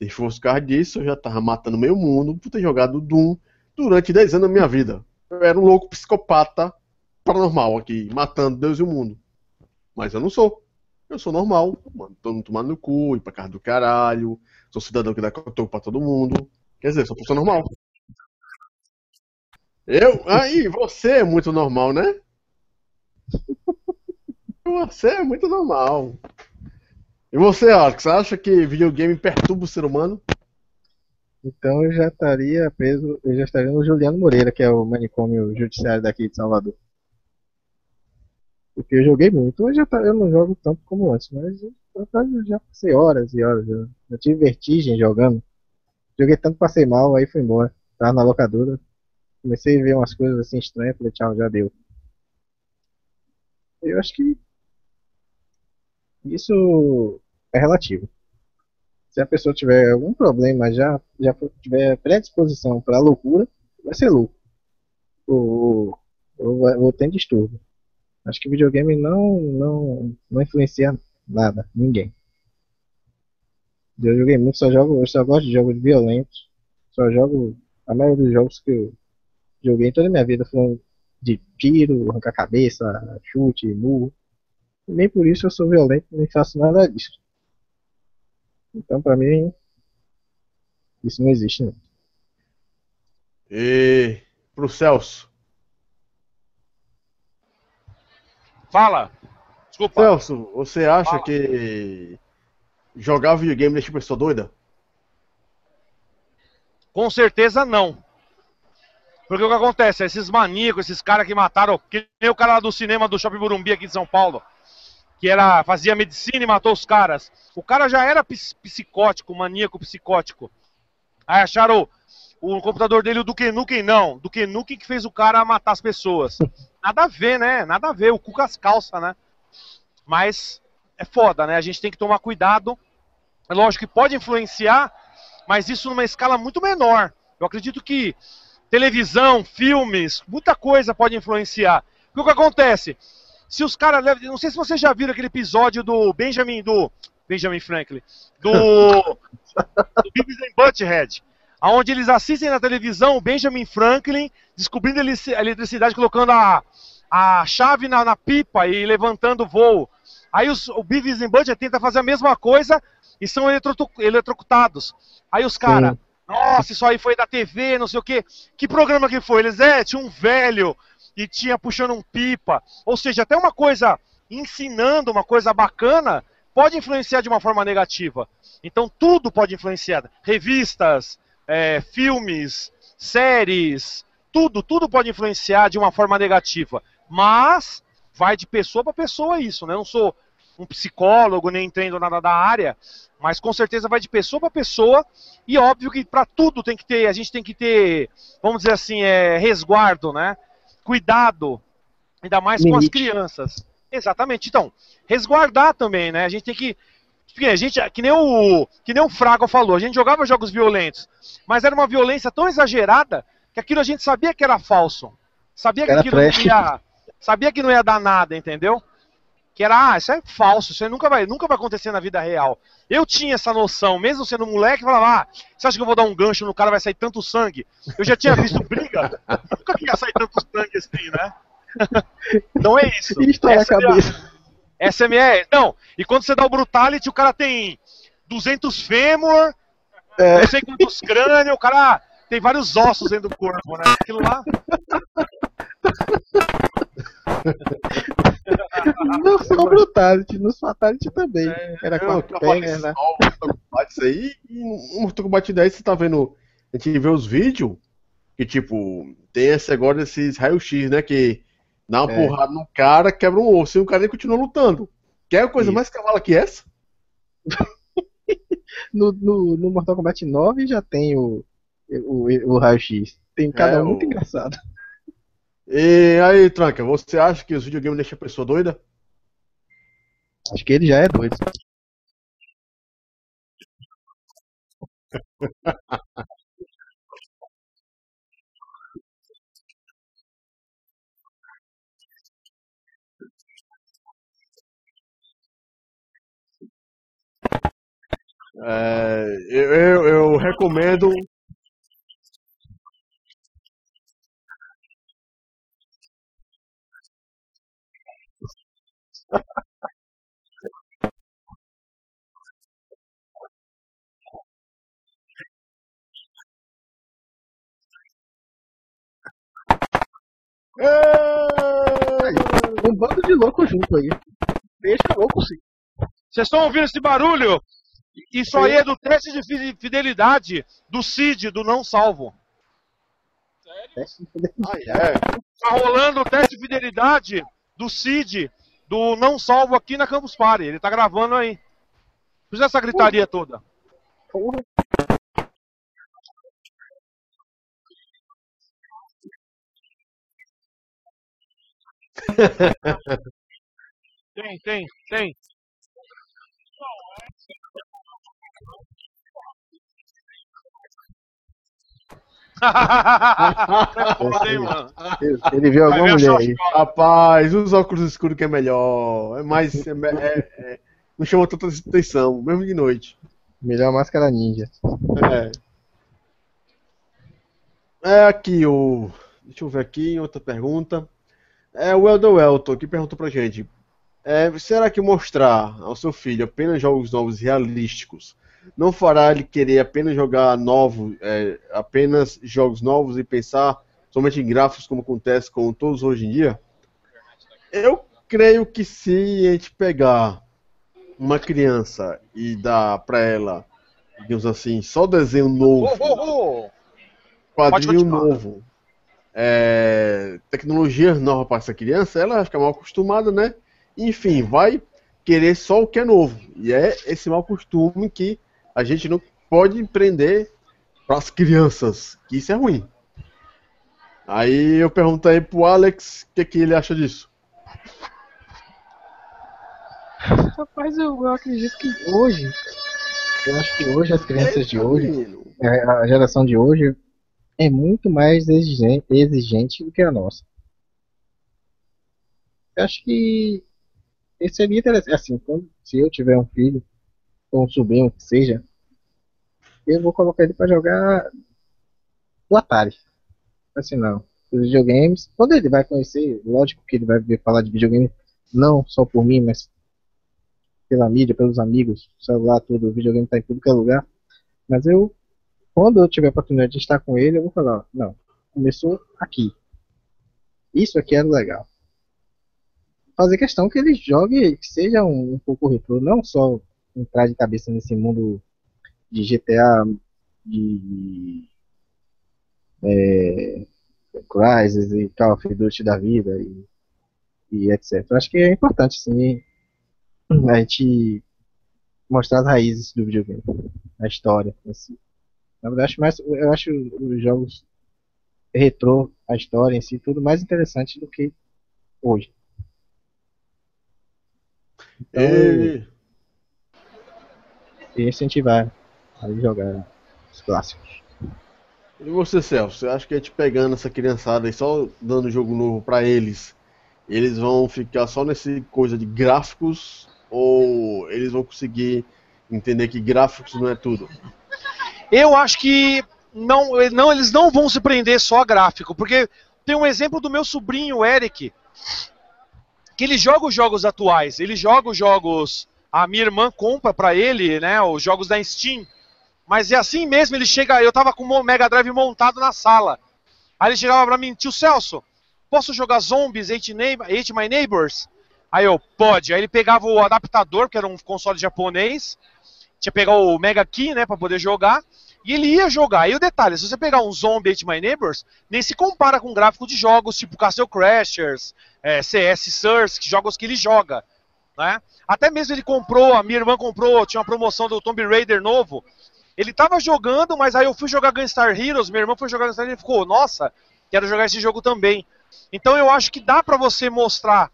Se fosse causa disso, eu já tava matando meio mundo por ter jogado Doom durante 10 anos da minha vida. Eu era um louco psicopata paranormal aqui, matando Deus e o mundo. Mas eu não sou. Eu sou normal, mano. Tô não tomando no cu, ir pra casa do caralho. Sou cidadão que dá cotoco pra todo mundo. Quer dizer, sou pessoa normal. Eu? Aí, você é muito normal, né? Você é muito normal. E você, Alex, acha que videogame perturba o ser humano? Então eu já estaria preso, eu já estaria no Juliano Moreira, que é o manicômio judiciário daqui de Salvador. Porque eu joguei muito, hoje eu, tá, eu não jogo tanto como antes, mas eu, eu já passei horas e horas. Eu, eu tive vertigem jogando. Joguei tanto, passei mal, aí fui embora. Tava na locadora, comecei a ver umas coisas assim estranhas, falei, tchau, já deu. Eu acho que isso é relativo. Se a pessoa tiver algum problema, já, já tiver predisposição para loucura, vai ser louco. Ou, ou, ou tem distúrbio. Acho que videogame não, não, não influencia nada, ninguém. Eu joguei muito, só jogo, eu só gosto de jogos violentos. Só jogo a maioria dos jogos que eu joguei toda a minha vida foram de tiro, arrancar cabeça, chute, murro. Nem por isso eu sou violento, nem faço nada disso. Então, pra mim, isso não existe, não. E pro Celso. Fala! Desculpa. Celso, você acha Fala. que jogar videogame deixa a pessoa doida? Com certeza não. Porque o que acontece? Esses maníacos, esses caras que mataram, que nem o cara lá do cinema do Shopping Burumbi aqui de São Paulo, que era fazia medicina e matou os caras. O cara já era psicótico, maníaco psicótico. Aí acharam o, o computador dele, o Duke Nukem, não. Duke Nukem que fez o cara matar as pessoas. Nada a ver, né? Nada a ver. O cu com as calças, né? Mas é foda, né? A gente tem que tomar cuidado. É lógico que pode influenciar, mas isso numa escala muito menor. Eu acredito que televisão, filmes, muita coisa pode influenciar. O que acontece? Se os caras. Não sei se vocês já viram aquele episódio do Benjamin, do. Benjamin Franklin. Do. do Beavis and Butthead. Onde eles assistem na televisão o Benjamin Franklin descobrindo a eletricidade, colocando a, a chave na, na pipa e levantando o voo. Aí os, o Beavis and Butthead tenta fazer a mesma coisa e são eletrocutados. Aí os caras, nossa, isso aí foi da TV, não sei o quê. Que programa que foi? Eles, é, tinha um velho e tinha puxando um pipa. Ou seja, até uma coisa ensinando uma coisa bacana pode influenciar de uma forma negativa. Então tudo pode influenciar. Revistas, é, filmes, séries, tudo, tudo pode influenciar de uma forma negativa. Mas vai de pessoa para pessoa isso, né? Eu não sou um psicólogo, nem entendo nada da área, mas com certeza vai de pessoa para pessoa e óbvio que para tudo tem que ter, a gente tem que ter, vamos dizer assim, é, resguardo, né? Cuidado, ainda mais Limite. com as crianças. Exatamente. Então, resguardar também, né? A gente tem que a gente, que nem o que nem o Fraga falou, a gente jogava jogos violentos, mas era uma violência tão exagerada que aquilo a gente sabia que era falso. Sabia que aquilo não ia, sabia que não ia dar nada, entendeu? Que era, ah, isso é falso, isso nunca vai, nunca vai acontecer na vida real. Eu tinha essa noção, mesmo sendo moleque, falava, ah, você acha que eu vou dar um gancho no cara vai sair tanto sangue? Eu já tinha visto briga, nunca ia sair tanto sangue assim, né? então é isso. Isso essa, a cabeça. essa é minha. Não, e quando você dá o Brutality, o cara tem 200 fêmur, é. não sei quantos crânios, o cara tem vários ossos dentro do corpo, né? Aquilo lá. não só o Brutality, no Fatality também. É, Era com a perna. Né? Isso aí, e no Mortal Kombat 10 você tá vendo. A gente vê os vídeos que, tipo, tem esse agora esses raio-x, né? Que dá uma é. porrada no cara, quebra um osso e o cara nem continua lutando. Quer coisa Isso. mais cavala que essa? no, no, no, Mortal Kombat 9 já tem o, o, o raio-x. Tem cada é, um muito engraçado. E aí, Tranca, você acha que os videogames deixam a pessoa doida? Acho que ele já é doido. É, eu, eu, eu recomendo um bando de louco junto aí. Deixa louco sim. Vocês estão ouvindo esse barulho? Isso aí é do teste de fidelidade do CID, do não salvo. Sério? Ah, é. Tá rolando o teste de fidelidade do CID, do não salvo aqui na Campus Party. Ele tá gravando aí. Fiz essa gritaria toda. Porra. tem, tem, tem. Ele viu alguma mulher aí. Rapaz, os óculos escuros que é melhor. É mais. É, é, é, não chama tanta atenção, mesmo de noite. Melhor máscara ninja. É. É aqui o. Deixa eu ver aqui, outra pergunta. É o Eldo Elton que perguntou pra gente. É, será que mostrar ao seu filho apenas jogos novos realísticos não fará ele querer apenas jogar novo, é, apenas jogos novos e pensar somente em gráficos como acontece com todos hoje em dia? Eu creio que se a gente pegar uma criança e dar para ela, digamos assim, só desenho novo, oh, oh, oh. quadrinho novo, é, tecnologia nova para essa criança, ela vai ficar mal acostumada, né? Enfim, vai querer só o que é novo. E é esse mau costume que a gente não pode empreender para as crianças, que isso é ruim. Aí eu perguntei pro Alex o que, que ele acha disso. Rapaz, eu, eu acredito que hoje, eu acho que hoje as crianças de hoje, é, a geração de hoje, é muito mais exigente, exigente do que a nossa. Eu acho que seria interessante, assim, quando, se eu tiver um filho, um sobrinho, que seja, eu vou colocar ele para jogar o Atari. Assim, não. Os videogames, quando ele vai conhecer, lógico que ele vai ver falar de videogame, não só por mim, mas pela mídia, pelos amigos, celular, tudo, o videogame tá em tudo que é lugar. Mas eu, quando eu tiver a oportunidade de estar com ele, eu vou falar, não, começou aqui. Isso aqui era legal. Fazer questão que ele jogue, que seja um, um pouco retrô, não só entrar de cabeça nesse mundo de GTA, de é, e Call of Duty da vida e, e etc. Acho que é importante, sim, a gente mostrar as raízes do videogame, a história assim. Na verdade, acho, mais, eu acho os jogos retrô, a história em si, tudo mais interessante do que hoje. Então, e... e incentivar a jogar os clássicos. E você, Celso, você acha que a gente pegando essa criançada e só dando jogo novo para eles, eles vão ficar só nesse coisa de gráficos ou eles vão conseguir entender que gráficos não é tudo? Eu acho que não, não, eles não vão se prender só a gráfico, porque tem um exemplo do meu sobrinho, Eric, que ele joga os jogos atuais, ele joga os jogos, a minha irmã compra para ele, né, os jogos da Steam, mas é assim mesmo, ele chega, eu tava com o Mega Drive montado na sala, aí ele chegava pra mim, tio Celso, posso jogar Zombies, Hate, Hate My Neighbors? Aí eu, pode. Aí ele pegava o adaptador, que era um console japonês, tinha que pegar o Mega Key, né, para poder jogar, e ele ia jogar. E o detalhe, se você pegar um Zombie Hate My Neighbors, nem se compara com gráfico de jogos tipo Castle Crashers, é, CS Source, jogos que ele joga, né? Até mesmo ele comprou, a minha irmã comprou, tinha uma promoção do Tomb Raider novo. Ele tava jogando, mas aí eu fui jogar Gunstar Heroes, minha irmã foi jogar Gunstar Heroes e ficou, nossa, quero jogar esse jogo também. Então eu acho que dá para você mostrar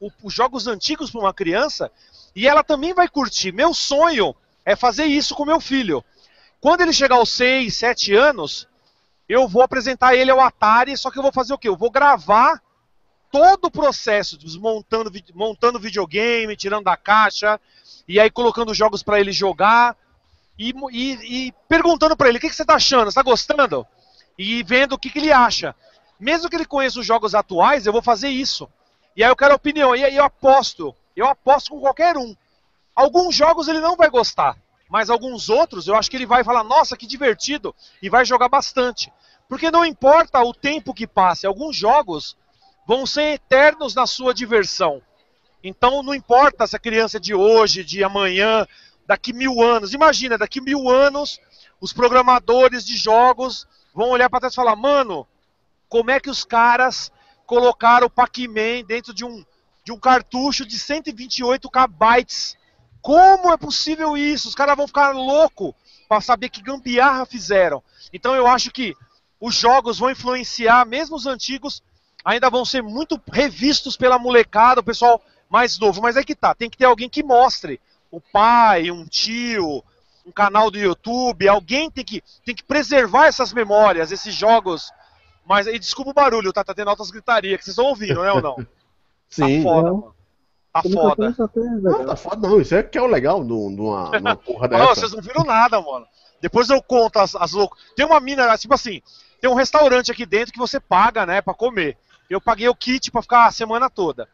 o, os jogos antigos para uma criança e ela também vai curtir. Meu sonho é fazer isso com meu filho. Quando ele chegar aos 6, 7 anos, eu vou apresentar ele ao Atari, só que eu vou fazer o quê? Eu vou gravar todo o processo, montando, montando videogame, tirando da caixa, e aí colocando jogos para ele jogar, e, e, e perguntando para ele, o que, que você está achando? Está gostando? E vendo o que, que ele acha. Mesmo que ele conheça os jogos atuais, eu vou fazer isso. E aí eu quero opinião. E aí eu aposto. Eu aposto com qualquer um. Alguns jogos ele não vai gostar. Mas alguns outros eu acho que ele vai falar, nossa, que divertido. E vai jogar bastante. Porque não importa o tempo que passe. Alguns jogos vão ser eternos na sua diversão. Então não importa se a criança é de hoje, de amanhã, daqui mil anos. Imagina, daqui mil anos, os programadores de jogos vão olhar para trás e falar, mano, como é que os caras colocar o Pac-Man dentro de um, de um cartucho de 128 KB. Como é possível isso? Os caras vão ficar loucos para saber que gambiarra fizeram. Então eu acho que os jogos vão influenciar, mesmo os antigos, ainda vão ser muito revistos pela molecada, o pessoal mais novo. Mas é que tá, tem que ter alguém que mostre. O pai, um tio, um canal do YouTube, alguém tem que, tem que preservar essas memórias, esses jogos mas, e desculpa o barulho, tá? Tá tendo altas gritarias que vocês estão ouvindo, né ou não? Sim. Tá foda, mano. Tá foda. Não, tá foda não, isso é que é o legal numa, numa porra dessa. Não, vocês não viram nada, mano. Depois eu conto as, as loucas. Tem uma mina, tipo assim, tem um restaurante aqui dentro que você paga, né, pra comer. Eu paguei o kit pra ficar a semana toda.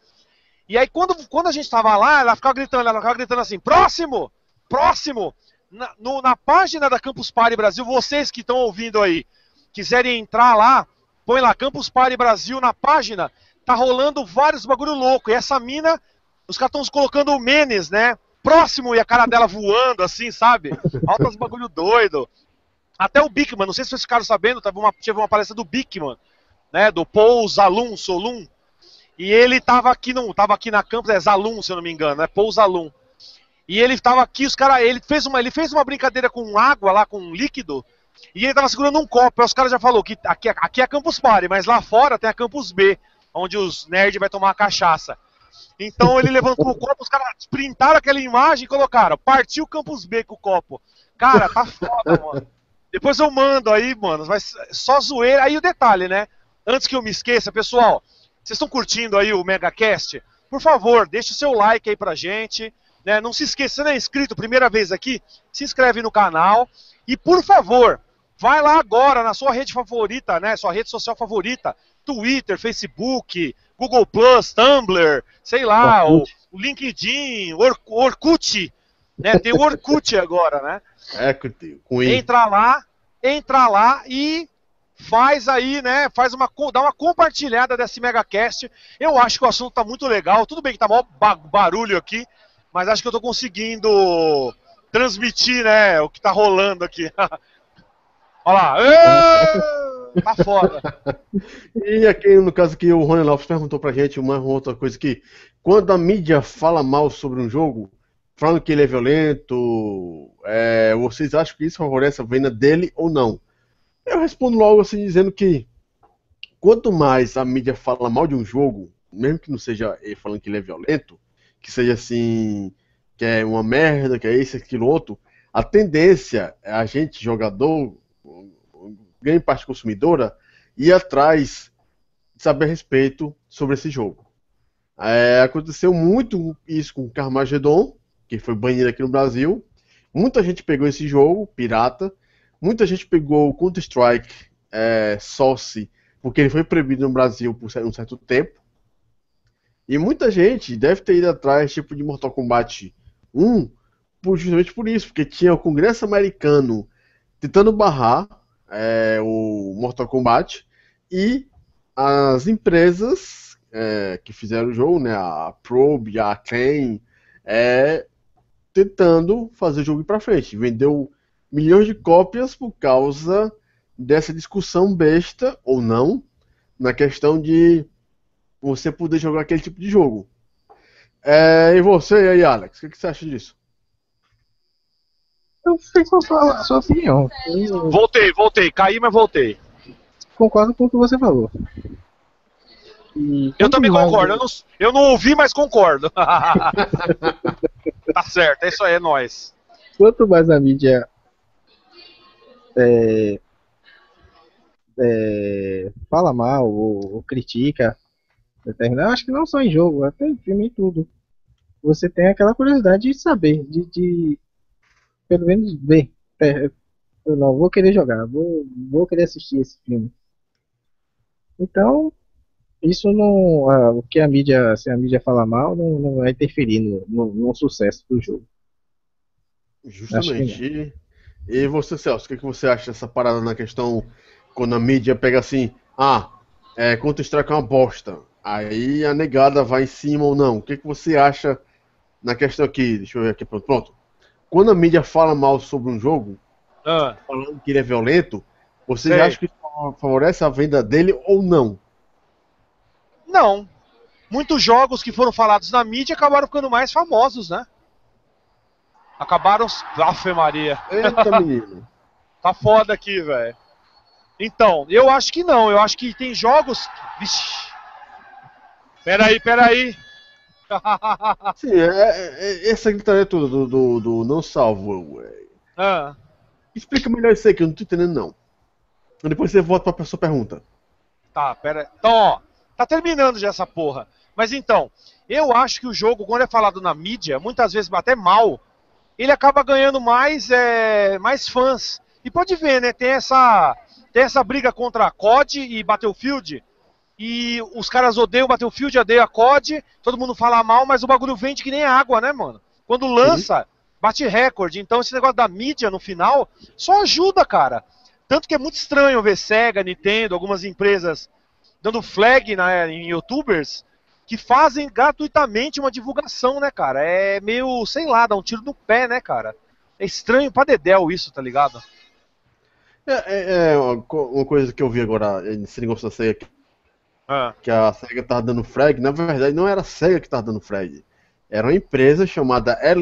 E aí, quando, quando a gente tava lá, ela ficava gritando, ela ficava gritando assim, próximo! Próximo! Na, no, na página da Campus Party Brasil, vocês que estão ouvindo aí, quiserem entrar lá, põe lá Campus Party Brasil na página, tá rolando vários bagulho louco. E essa mina, os caras estão colocando o Menes, né? Próximo e a cara dela voando, assim, sabe? Altas bagulho doido. Até o Bigman, não sei se vocês ficaram sabendo, teve uma, teve uma palestra do Bigman, né? Do Paul Zalum, Solum. E ele tava aqui, no, tava aqui na campus, é Zalum, se eu não me engano, é Paul Zalum. E ele tava aqui, os caras, ele fez uma, ele fez uma brincadeira com água lá, com um líquido, E ele tava segurando um copo, aí os caras já falou que aqui, aqui é Campus Party, mas lá fora tem a Campus B, onde os nerds vai tomar cachaça. Então ele levantou o copo, os caras printaram aquela imagem e colocaram, partiu Campus B com o copo. Cara, tá foda, mano. Depois eu mando aí, mano, vai só zoeira. Aí o detalhe, né? Antes que eu me esqueça, pessoal, vocês estão curtindo aí o MegaCast? Por favor, deixe o seu like aí pra gente. Né? Não se esqueça, se não é inscrito, primeira vez aqui, se inscreve no canal. E por favor, vai lá agora na sua rede favorita, né? Sua rede social favorita. Twitter, Facebook, Google Plus, Tumblr, sei lá, o, o, LinkedIn, Or, Orkut, né? Tem o Orkut agora, né? É, com Entra lá, entra lá e faz aí, né? Faz uma, dá uma compartilhada desse megacast. Eu acho que o assunto tá muito legal. Tudo bem que tá maior barulho aqui, mas acho que eu tô conseguindo transmitir, né, o que tá rolando aqui. Olha lá. Tá foda. e aqui, no caso que o Rony Lopes perguntou pra gente uma outra coisa que quando a mídia fala mal sobre um jogo, falando que ele é violento, é, vocês acham que isso favorece a venda dele ou não? Eu respondo logo assim dizendo que quanto mais a mídia fala mal de um jogo, mesmo que não seja falando que ele é violento, que seja assim, que é uma merda, que é isso, aquilo, outro, a tendência é a gente, jogador, grande parte consumidora, ir atrás de saber a respeito sobre esse jogo. É, aconteceu muito isso com Carmageddon, que foi banido aqui no Brasil. Muita gente pegou esse jogo, pirata, Muita gente pegou o Counter-Strike é, Source porque ele foi proibido no Brasil por um certo tempo. E muita gente deve ter ido atrás tipo de Mortal Kombat 1 justamente por isso, porque tinha o Congresso americano tentando barrar é, o Mortal Kombat e as empresas é, que fizeram o jogo, né, a Probe, a Acclaim, é, tentando fazer o jogo ir para frente. Vendeu milhões de cópias por causa dessa discussão besta, ou não, na questão de você poder jogar aquele tipo de jogo. É, e você aí, Alex, o que, que, você acha disso? Eu fico com a sua, a sua opinião. Eu... Voltei, voltei, caí, mas voltei. Concordo com o que você falou. E eu também concordo, eu não, eu não ouvi, mas concordo. tá certo, é isso aí, é nóis. Quanto mais a mídia é, é, fala mal ou, ou critica determinado, acho que não só em jogo, até em filme e tudo. Você tem aquela curiosidade de saber, de, de pelo menos ver. É, eu não vou querer jogar, vou, vou querer assistir esse filme. Então, isso não. A, o que a mídia, se a mídia fala mal, não, não vai interferir no, no, no sucesso do jogo. Justamente. E você, Celso, o que, que você acha dessa parada na questão quando a mídia pega assim, ah, é, Counter-Strike é uma bosta. Aí a negada vai em cima ou não. O que, que você acha na questão aqui? Deixa eu ver aqui, pronto. pronto. Quando a mídia fala mal sobre um jogo, ah. falando que ele é violento, você acha que favorece a venda dele ou não? Não. Muitos jogos que foram falados na mídia acabaram ficando mais famosos, né? Acabaram. Afe Maria. Eita, menino. tá foda aqui, velho. Então, eu acho que não. Eu acho que tem jogos. Vixe. Peraí, peraí. Sim, é, é, é, essa gritaria toda do, do, do não salvo. Ah. Explica melhor isso aí que eu não tô entendendo, não. Depois você volta pra sua pergunta. Tá, pera. Então, ó. Tá terminando já essa porra. Mas então, eu acho que o jogo, quando é falado na mídia, muitas vezes até mal, ele acaba ganhando mais, é, mais fãs. E pode ver, né? Tem essa, tem essa briga contra a COD e Battlefield. E os caras odeiam Battlefield, odeiam a COD, todo mundo fala mal, mas o bagulho vende que nem água, né, mano? Quando lança, Sim. bate recorde. Então esse negócio da mídia no final só ajuda, cara. Tanto que é muito estranho ver Sega, Nintendo, algumas empresas dando flag na, em youtubers que fazem gratuitamente uma divulgação, né, cara? É meio, sei lá, dá um tiro no pé, né, cara? É estranho pra Dedel isso, tá ligado? É, é, é uma coisa que eu vi agora nesse negócio da SEGA, ah. que a SEGA tava dando frag, na verdade não era a SEGA que tava dando frag, era uma empresa chamada Air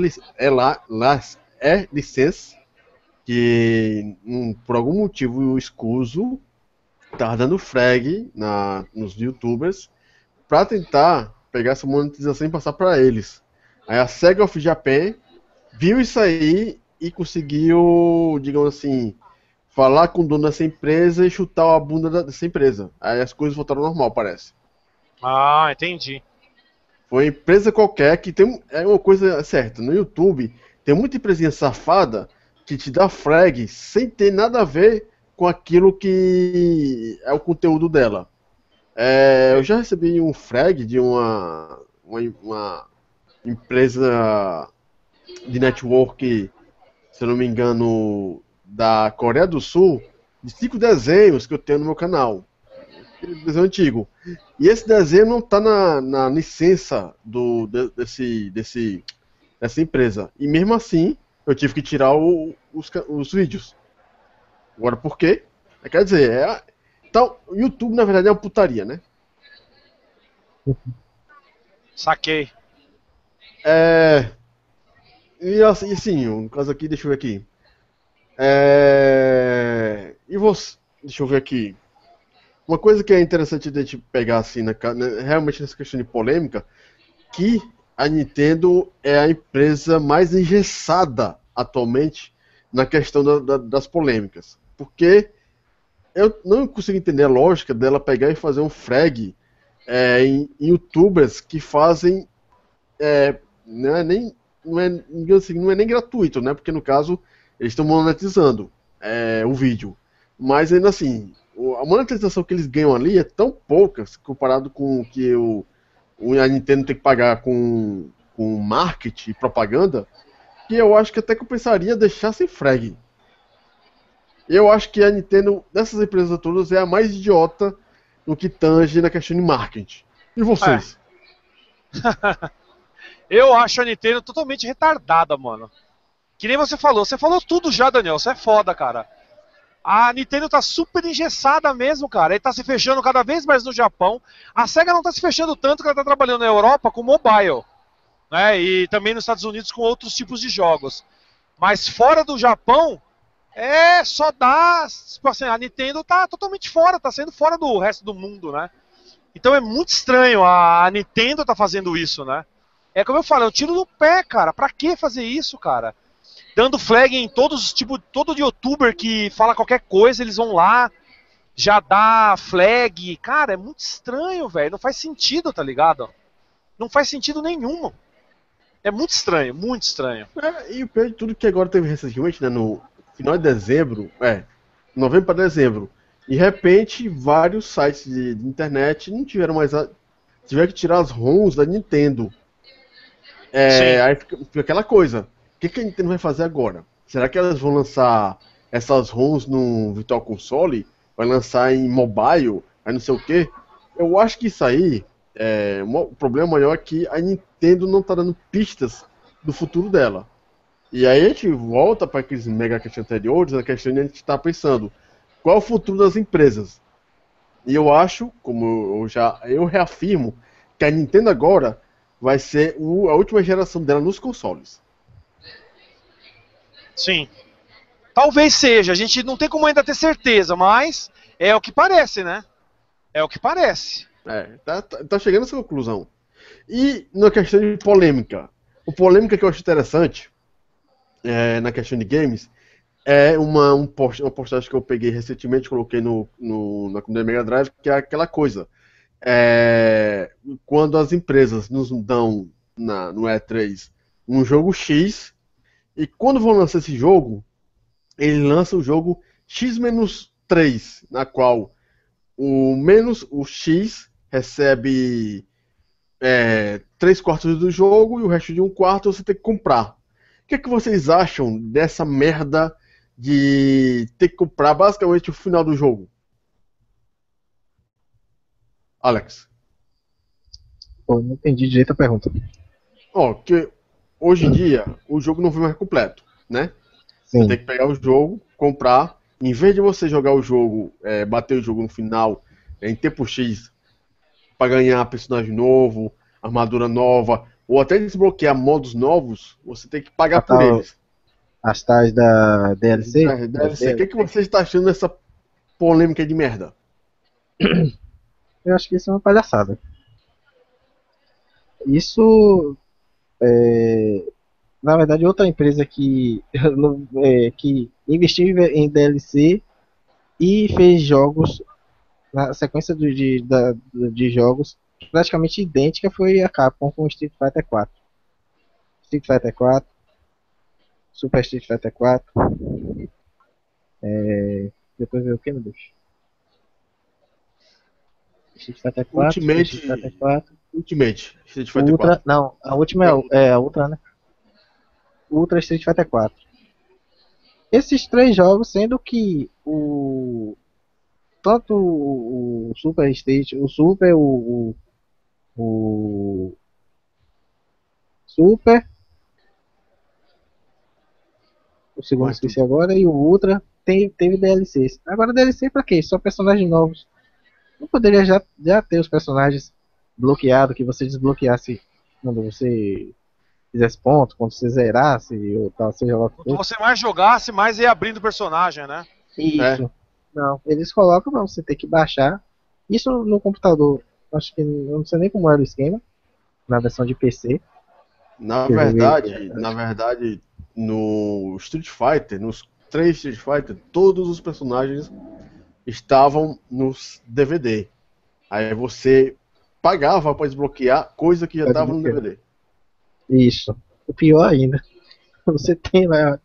License, que um, por algum motivo o escuso tava dando frag na, nos youtubers para tentar pegar essa monetização e passar para eles. Aí a Sega of Japan viu isso aí e conseguiu, digamos assim, falar com o dono dessa empresa e chutar a bunda dessa empresa. Aí as coisas voltaram ao normal, parece. Ah, entendi. Foi empresa qualquer que tem é uma coisa certa. No YouTube tem muita empresinha safada que te dá frag sem ter nada a ver com aquilo que é o conteúdo dela. É, eu já recebi um frag de uma, uma, uma empresa de network, se eu não me engano, da Coreia do Sul, de cinco desenhos que eu tenho no meu canal. Desenho antigo. E esse desenho não está na, na licença do, desse, desse, dessa empresa. E mesmo assim, eu tive que tirar o, os, os vídeos. Agora, por quê? É, quer dizer, é, então, o YouTube na verdade é uma putaria, né? Saquei. É. E assim, assim, no caso aqui, deixa eu ver aqui. É... E você. Deixa eu ver aqui. Uma coisa que é interessante de a gente pegar assim, na, né, realmente nessa questão de polêmica, que a Nintendo é a empresa mais engessada atualmente na questão da, da, das polêmicas. Porque eu não consigo entender a lógica dela pegar e fazer um frag é, em, em, youtubers que fazem. É, não, é nem, não, é, assim, não é nem gratuito, né? Porque no caso eles estão monetizando é, o vídeo. Mas ainda assim, a monetização que eles ganham ali é tão pouca comparado com o que o, a Nintendo tem que pagar com, com marketing e propaganda, que eu acho que até compensaria deixar sem frag. Eu acho que a Nintendo, dessas empresas todas, é a mais idiota no que tange na questão de marketing. E vocês? É. eu acho a Nintendo totalmente retardada, mano. Que nem você falou. Você falou tudo já, Daniel. Você é foda, cara. A Nintendo tá super engessada mesmo, cara. Ele tá se fechando cada vez mais no Japão. A SEGA não tá se fechando tanto que ela tá trabalhando na Europa com mobile. Né? E também nos Estados Unidos com outros tipos de jogos. Mas fora do Japão, é, só dá. Tipo assim, a Nintendo tá totalmente fora, tá sendo fora do resto do mundo, né? Então é muito estranho a, Nintendo tá fazendo isso, né? É como eu falo, eu é tiro no pé, cara. Pra que fazer isso, cara? Dando flag em todos, tipo, todo youtuber que fala qualquer coisa, eles vão lá, já dá flag. Cara, é muito estranho, velho. Não faz sentido, tá ligado? Não faz sentido nenhum. É muito estranho, muito estranho. É, e o pior de tudo que agora teve recentemente, né, no, final de dezembro, é, novembro para dezembro, de repente vários sites de, de internet não tiveram mais a, tiveram que tirar as ROMs da Nintendo. É, aí fica, fica, aquela coisa, o que, que a Nintendo vai fazer agora? Será que elas vão lançar essas ROMs no Virtual Console? Vai lançar em mobile? Aí não sei o que? Eu acho que isso aí, é, o problema maior é que a Nintendo não está dando pistas do futuro dela. E aí a gente volta para aqueles mega questões anteriores, a questão de a gente está pensando, qual é o futuro das empresas? E eu acho, como eu já eu reafirmo, que a Nintendo agora vai ser o, a última geração dela nos consoles. Sim. Talvez seja, a gente não tem como ainda ter certeza, mas é o que parece, né? É o que parece. É, tá, tá, tá chegando a essa conclusão. E na questão de polêmica, o polêmica que eu acho interessante é, na questão de games, é uma, um post, uma postagem que eu peguei recentemente, coloquei no, no, na comunidade Mega Drive, que é aquela coisa. É, quando as empresas nos dão na, no E3 um jogo X, e quando vão lançar esse jogo, ele lança o jogo X-3, na qual o menos o X recebe é, 3 quartos do jogo e o resto de um quarto você tem que comprar que, que vocês acham dessa merda de ter que comprar basicamente o final do jogo? Alex. Pô, não entendi direito a pergunta. Ó, oh, que hoje em dia o jogo não vem mais completo, né? Sim. Você tem que pegar o jogo, comprar. Em vez de você jogar o jogo, é, bater o jogo no final é, em tempo X para ganhar personagem novo, armadura nova, ou até desbloquear modos novos, você tem que pagar ah, por eles. As tais da DLC? É, DLC. O que, que você está achando dessa polêmica de merda? Eu acho que isso é uma palhaçada. Isso é, na verdade outra empresa que, é, que investiu em DLC e fez jogos na sequência de, de, de jogos praticamente idêntica foi a Capcom com Street Fighter 4. Street Fighter 4, Super Street Fighter 4. É, depois veio o que, meu Deus? Street Fighter 4. Ultimate. Street Fighter 4. Ultimate. Street Fighter Ultra, 4. Não, a última é, é a Ultra, né? Ultra Street Fighter 4. Esses três jogos, sendo que o tanto o Super Street, o Super, o, o, o Super, o segundo esqueci agora, e o Ultra tem, teve DLCs. Agora DLC pra quê? Só personagens novos. Não poderia já, já ter os personagens bloqueados, que você desbloqueasse quando você fizesse ponto, quando você zerasse, ou tal, seja lá o que Quanto for. você mais jogasse, mais ia abrindo personagem, né? Isso. Não, eles colocam pra você ter que baixar. Isso no computador. Acho que não sei nem como era o esquema. Na versão de PC. Na joguei, verdade, é, na verdade, no Street Fighter, nos três Street Fighter, todos os personagens estavam nos DVD. Aí você pagava para desbloquear coisa que já estava no. DVD. Isso. O pior ainda. Você tem lá.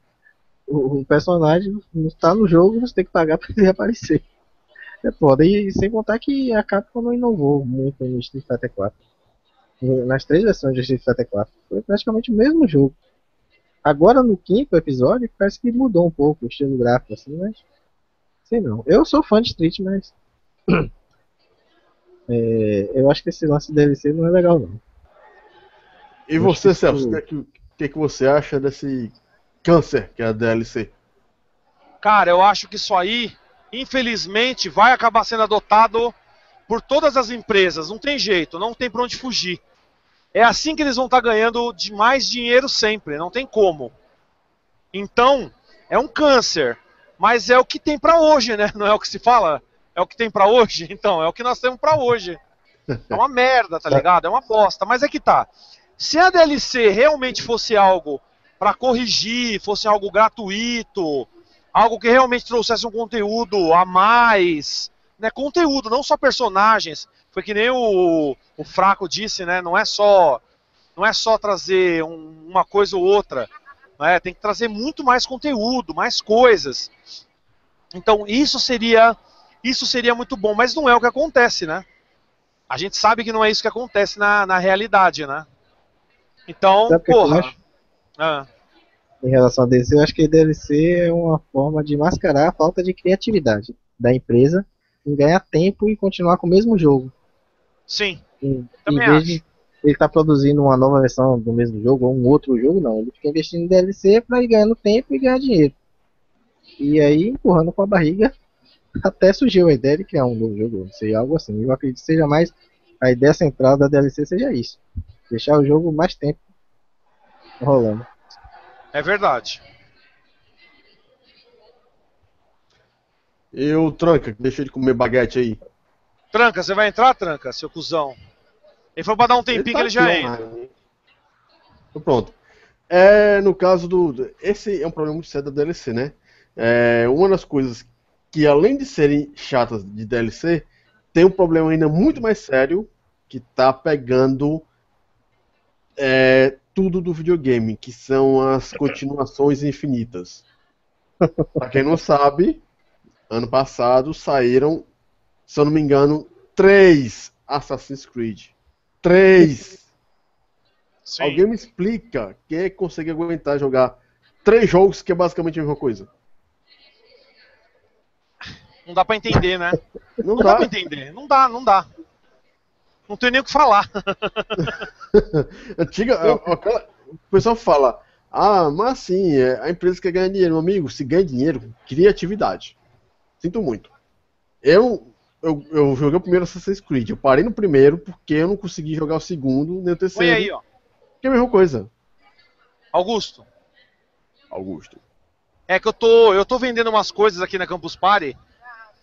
O, o personagem não está no jogo, você tem que pagar pra ele aparecer. É foda. E sem contar que a Capcom não inovou muito no Street Fighter 4. Nas três versões de Street Fighter 4. Foi praticamente o mesmo jogo. Agora no quinto episódio parece que mudou um pouco o estilo gráfico, assim, mas. Sei não. Eu sou fã de Street, mas. é, eu acho que esse lance DLC não é legal não. E Eu você, Celso, o que, é que, que é que você acha desse câncer que é a DLC? Cara, eu acho que isso aí, infelizmente, vai acabar sendo adotado por todas as empresas. Não tem jeito, não tem pra onde fugir. É assim que eles vão estar ganhando de mais dinheiro sempre, não tem como. Então, é um câncer, mas é o que tem pra hoje, né? Não é o que se fala? É o que tem pra hoje? Então, é o que nós temos pra hoje. É uma merda, tá ligado? É uma bosta, mas é que tá. Se a DLC realmente fosse algo pra corrigir, fosse algo gratuito, algo que realmente trouxesse um conteúdo a mais, né? Conteúdo, não só personagens. Foi que nem o, o Fraco disse, né? Não é só não é só trazer um- uma coisa ou outra, né? Tem que trazer muito mais conteúdo, mais coisas. Então isso seria isso seria muito bom, mas não é o que acontece, né? A gente sabe que não é isso que acontece na, na realidade, né? Então, porra. Ah, em relação a DLC, eu acho que DLC é uma forma de mascarar a falta de criatividade da empresa em ganhar tempo e continuar com o mesmo jogo. sim, Em, em Também vez acho. de ele estar produzindo uma nova versão do mesmo jogo ou um outro jogo, não. Ele fica investindo em DLC para ir ganhando tempo e ganhar dinheiro. E aí empurrando com a barriga até surgiu a ideia de criar um novo jogo, não sei, algo assim. Eu acredito que seja mais a ideia central da DLC seja isso. Deixar o jogo mais tempo rolando. É verdade. E o Tranca, deixou de comer baguete aí. Tranca, você vai entrar, Tranca, seu cuzão? Ele foi pra dar um tempinho que ele já aqui entra. Pronto. É, no caso do. do- Esse é um problema muito sério da DLC, né? É, uma das coisas que, além de serem chatas de DLC, tem um problema ainda muito mais sério que tá pegando é, tudo do videogame, que são as continuações infinitas. Pra quem não sabe, ano passado saíram, se eu não me engano, três Assassin's Creed. Três! Sim. Alguém me explica quem é que consegue aguentar jogar três jogos que é basicamente a mesma coisa? Não dá pra entender, né? Não Não dá dá. pra entender. Não dá, não dá. Não tem nem o que falar. Antiga, o pessoal fala, ah, mas assim, é, a empresa quer ganhar dinheiro. Meu amigo, se ganha dinheiro, criatividade. Sinto muito. Eu, eu, eu joguei o primeiro Assassin's Creed. Eu parei no primeiro porque eu não consegui jogar o segundo nem o Põe terceiro. aí, ó. Que é a mesma coisa, Augusto. Augusto. É que eu tô, eu tô vendendo umas coisas aqui na Campus Party.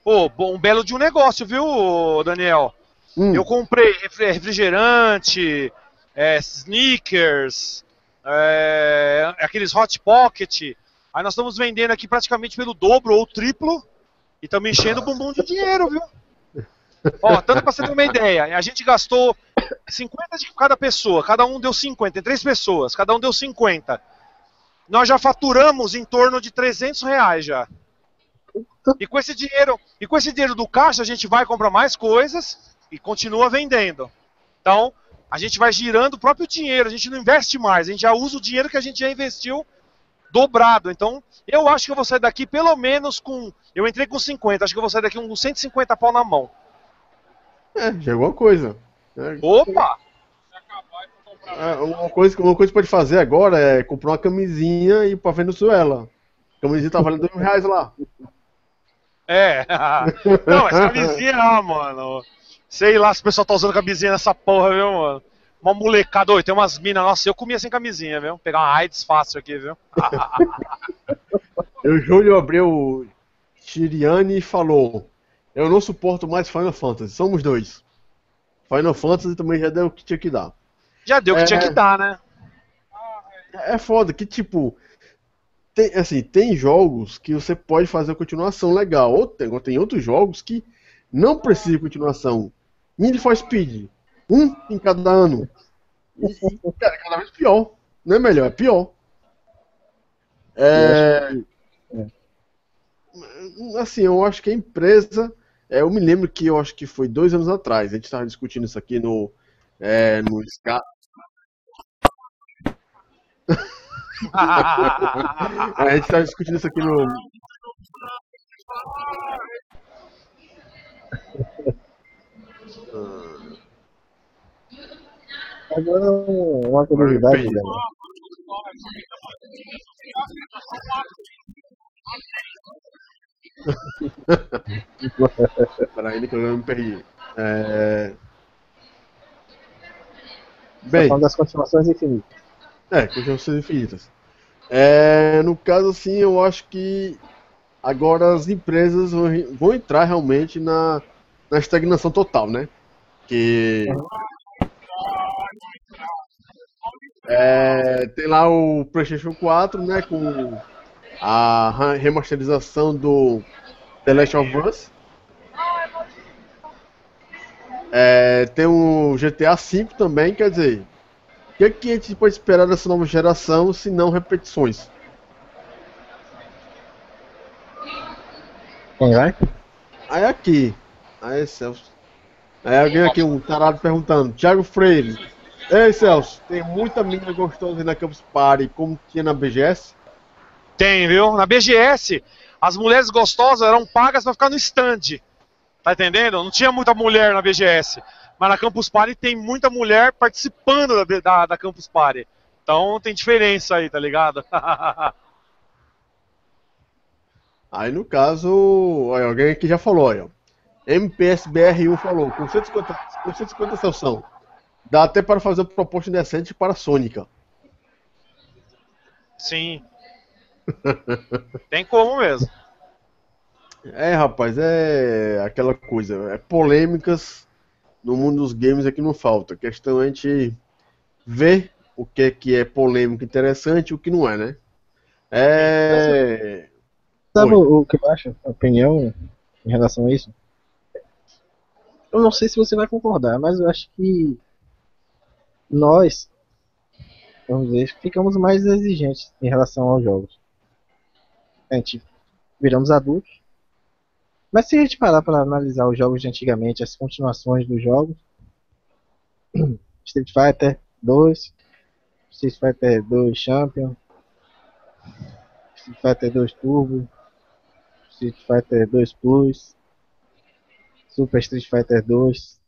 Pô, um belo de um negócio, viu, Daniel? Hum. Eu comprei refrigerante, é, sneakers, é, aqueles hot pocket. Aí nós estamos vendendo aqui praticamente pelo dobro ou triplo. E estamos enchendo o bumbum de dinheiro, viu? Ó, tanto para você ter uma ideia, a gente gastou 50 de cada pessoa, cada um deu 50, tem três pessoas, cada um deu 50. Nós já faturamos em torno de 300 reais já. E com esse dinheiro, e com esse dinheiro do caixa a gente vai comprar mais coisas e continua vendendo. Então, a gente vai girando o próprio dinheiro, a gente não investe mais, a gente já usa o dinheiro que a gente já investiu dobrado. Então, eu acho que eu vou sair daqui pelo menos com. Eu entrei com 50, acho que eu vou sair daqui com 150 pau na mão. É, já é alguma coisa. É, Opa! É, uma, coisa, uma coisa que pode fazer agora é comprar uma camisinha e ir pra Venezuela. A camisinha tá valendo dois mil reais lá. É. Não, essa camisinha, mano. Sei lá se o pessoal tá usando camisinha nessa porra, viu, mano? Uma molecada, oi, tem umas minas, nossa, eu comia sem camisinha, viu? Pegar uma AIDS fácil aqui, viu? o Júlio Abreu Chiriani falou: Eu não suporto mais Final Fantasy, somos dois. Final Fantasy também já deu o que tinha que dar. Já deu o que é, tinha que dar, né? É foda que, tipo, tem, assim, tem jogos que você pode fazer continuação legal. Ou tem, tem outros jogos que não precisa de continuação. Need for Speed. Um em cada ano. E, cara, cada vez pior. Não é melhor, é pior. É... Assim, eu acho que a empresa. É, eu me lembro que eu acho que foi dois anos atrás. A gente estava discutindo isso aqui no, é, no a gente estava discutindo isso aqui no. Agora uma curiosidade, né? Peraí, que eu me perdi. É... Bem, falando das continuações infinitas. É, continuações infinitas. É, no caso, assim, eu acho que agora as empresas vão, vão entrar realmente na, na estagnação total, né? Que. É, tem lá o PlayStation 4, né? Com a remasterização do The Last of Us. É, tem o GTA V também, quer dizer, o que, que a gente pode esperar dessa nova geração se não repetições? Quem vai? Aí aqui. Aí, Celso. Aí alguém aqui, um tarado perguntando. Thiago Freire. Ei, Celso, tem muita menina gostosa na Campus Party como tinha na BGS? Tem, viu? Na BGS, as mulheres gostosas eram pagas para ficar no stand. Tá entendendo? Não tinha muita mulher na BGS. Mas na Campus Party tem muita mulher participando da, da, da Campus Party. Então tem diferença aí, tá ligado? aí no caso, alguém aqui já falou, olha. MPSBR1 falou, com 150, com 150 sessão. Dá até para fazer uma proposta decente para a Sônica. Sim. tem como mesmo. É, rapaz, é aquela coisa. É polêmicas no mundo dos games aqui não falta. A questão é a gente ver o que é, que é polêmico interessante e o que não é, né? É. Sabe Oi. o que eu acho? A opinião em relação a isso? Eu não sei se você vai concordar, mas eu acho que nós, vamos dizer, ficamos mais exigentes em relação aos jogos. A gente viramos adultos mas se a gente parar para analisar os jogos de antigamente, as continuações dos jogos, Street Fighter 2, Street Fighter 2 Champion, Street Fighter 2 Turbo, Street Fighter 2 Plus, Super Street Fighter 2.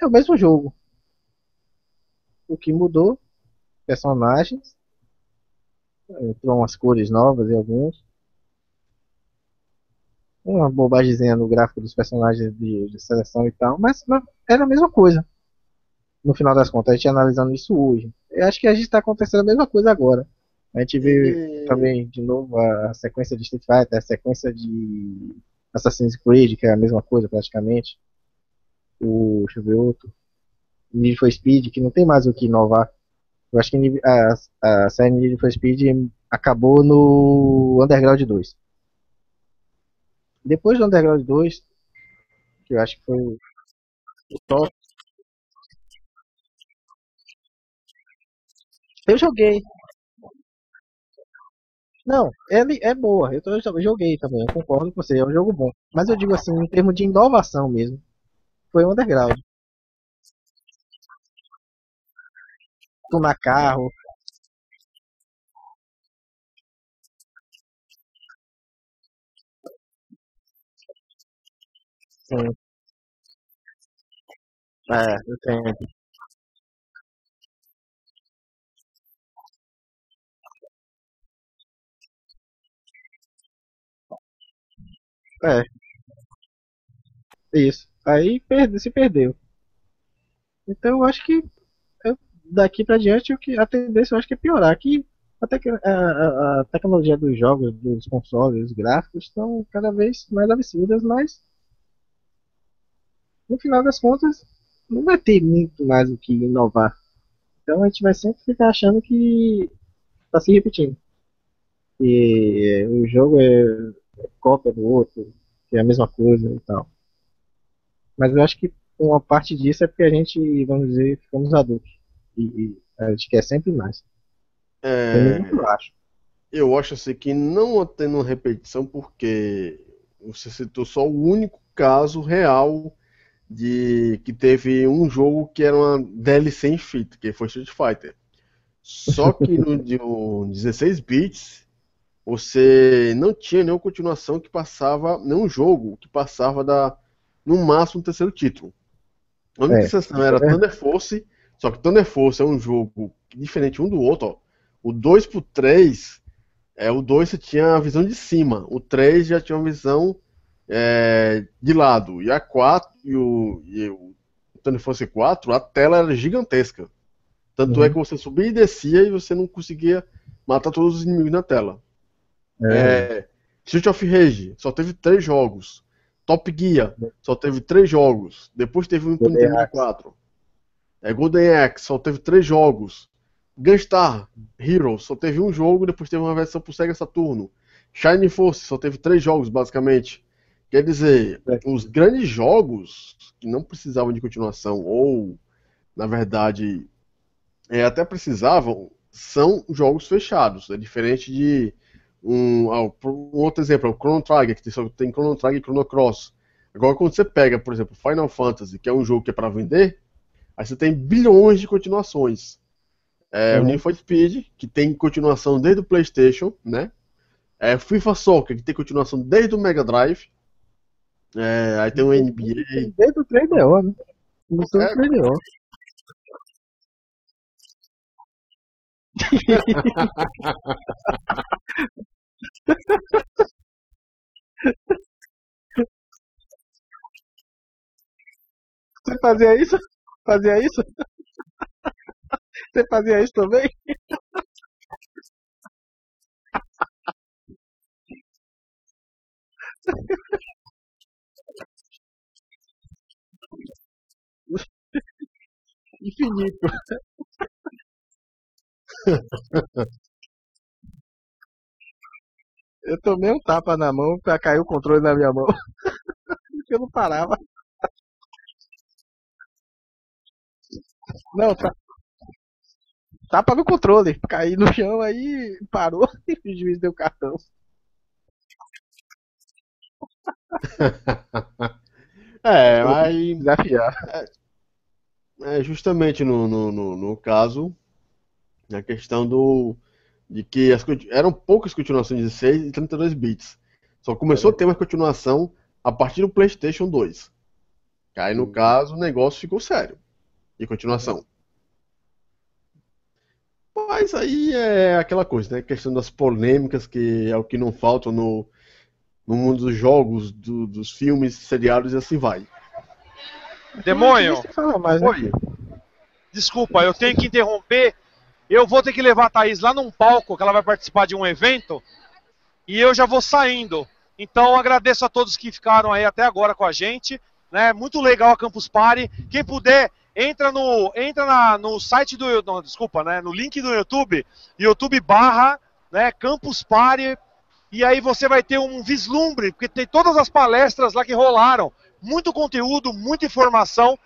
É o mesmo jogo. O que mudou? Personagens. Entrou umas cores novas em alguns uma bobagemzinha no gráfico dos personagens de, de seleção e tal, mas, mas, era a mesma coisa. No final das contas, a gente analisando isso hoje. Eu acho que a gente está acontecendo a mesma coisa agora. A gente vê também, de novo, a sequência de Street Fighter, a sequência de Assassin's Creed, que é a mesma coisa praticamente. O, deixa eu ver outro. Need for Speed, que não tem mais o que inovar. Eu acho que a, a série Need for Speed acabou no Underground 2. Depois do Underground 2, que eu acho que foi o top. Eu joguei. Não, ele é boa. Eu, tô, eu joguei também, eu concordo com você, é um jogo bom. Mas eu digo assim, em termos de inovação mesmo, foi Underground. Tunar carro. Sim. É, eu tenho. É. Isso. Aí perde, se perdeu. Então eu acho que daqui pra diante o que a tendência eu acho que é piorar. Que a, tec a, a, a tecnologia dos jogos, dos consoles, dos gráficos estão cada vez mais absurdas, mas no final das contas não vai ter muito mais o que inovar. Então a gente vai sempre ficar achando que está se repetindo. E o jogo é cópia do outro, que é a mesma coisa e tal. Mas eu acho que uma parte disso é porque a gente, vamos dizer, ficamos adultos. E, e a gente quer sempre mais. É... Eu acho. Eu acho assim que não tendo repetição, porque você citou só o único caso real de que teve um jogo que era uma DLC em fita, que foi Street Fighter. Só que no de 16 bits você não tinha nenhuma continuação que passava, nenhum jogo que passava da, no máximo, terceiro título. A única é, exceção era é. Thunder Force, só que Thunder Force é um jogo diferente um do outro. Ó. O 2 pro 3, é, o 2 você tinha a visão de cima, o 3 já tinha uma visão é, de lado, e a 4 e o, e o Thunder Force 4, a tela era gigantesca. Tanto é uhum. é que você subia e descia e você não conseguia matar todos os inimigos na tela. É. é. Street of Rage só teve três jogos. Top Gear só teve três jogos. Depois teve um Golden 64. É, Golden Axe só teve três jogos. Gunstar Heroes só teve um jogo, depois teve uma versão pro Sega Saturno. Shining Force só teve três jogos, basicamente. Quer dizer, é. os grandes jogos que não precisavam de continuação, ou, na verdade, é, até precisavam, são jogos fechados. É diferente de um, ah, um outro exemplo é o Chrono Trigger, que tem, tem Chrono Trigger e Chrono Cross. Agora, quando você pega, por exemplo, Final Fantasy, que é um jogo que é para vender, aí você tem bilhões de continuações. É, uhum. O Need for Speed, que tem continuação desde o PlayStation, né? É, FIFA Soccer, que tem continuação desde o Mega Drive. É, aí tem o NBA. Desde o 3DO, né? Começou é. 3DO. Você fazia isso? Fazia isso? Você fazia isso também? Infinito. Eu tomei um tapa na mão pra cair o controle na minha mão. Porque eu não parava. Não, tá. Tapa no controle. Caí no chão aí, parou e o juiz deu cartão. é, mas. Desafiar. É, é justamente no, no, no, no caso a questão do de que as, eram poucas continuações de 16 e 32 bits. Só começou é. a ter uma continuação a partir do PlayStation 2. Aí, no uhum. caso, o negócio ficou sério. E continuação. Mas aí é aquela coisa, né? A questão das polêmicas, que é o que não falta no, no mundo dos jogos, do, dos filmes, seriados e assim vai. Demônio! Mais, né? Desculpa, eu tenho que interromper Eu vou ter que levar a Thaís lá num palco, que ela vai participar de um evento, e eu já vou saindo. Então agradeço a todos que ficaram aí até agora com a gente. Né? Muito legal a Campus Party. Quem puder, entra no, entra na, no site do. Não, desculpa, né? No link do YouTube, YouTube barra né, Campus Party. E aí você vai ter um vislumbre, porque tem todas as palestras lá que rolaram. Muito conteúdo, muita informação,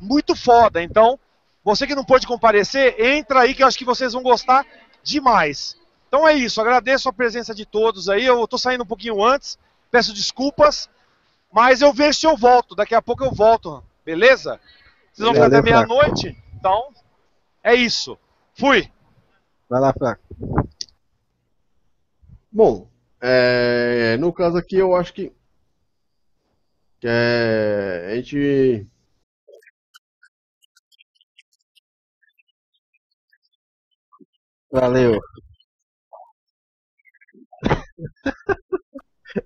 muito foda. Então, você que não pôde comparecer, entra aí que eu acho que vocês vão gostar demais. Então é isso, agradeço a presença de todos aí. Eu tô saindo um pouquinho antes, peço desculpas, mas eu vejo se eu volto. Daqui a pouco eu volto, beleza? Vocês vão ficar até meia-noite? Então, é isso. Fui. Vai lá, Fraco. Bom, é, no caso aqui eu acho que, que é, a gente Valeu.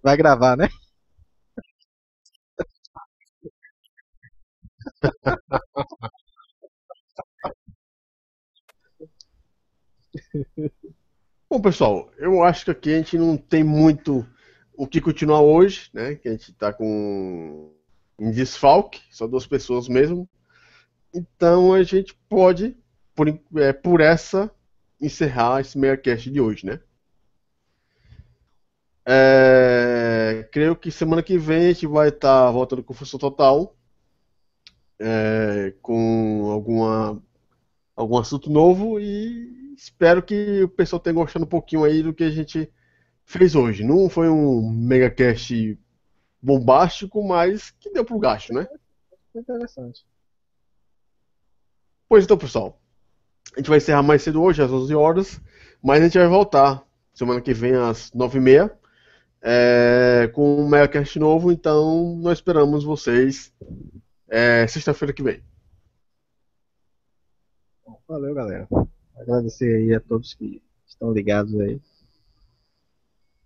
Vai gravar, né? Bom, pessoal, eu acho que aqui a gente não tem muito o que continuar hoje, né? Que a gente tá com em desfalque, só duas pessoas mesmo. Então a gente pode, por, é, por essa, encerrar esse MeiaCast de hoje, né? É, creio que semana que vem a gente vai estar tá voltando com Função Total. É, com alguma, algum assunto novo e espero que o pessoal tenha gostado um pouquinho aí do que a gente fez hoje. Não foi um megacast bombástico, mas que deu pro gasto, né? Interessante. Pois então, pessoal. A gente vai encerrar mais cedo hoje, às 11 horas, mas a gente vai voltar semana que vem às 9h30 é, com um megacast novo, então nós esperamos vocês é, sexta-feira que vem. Valeu, galera. Agradecer aí a todos que estão ligados aí.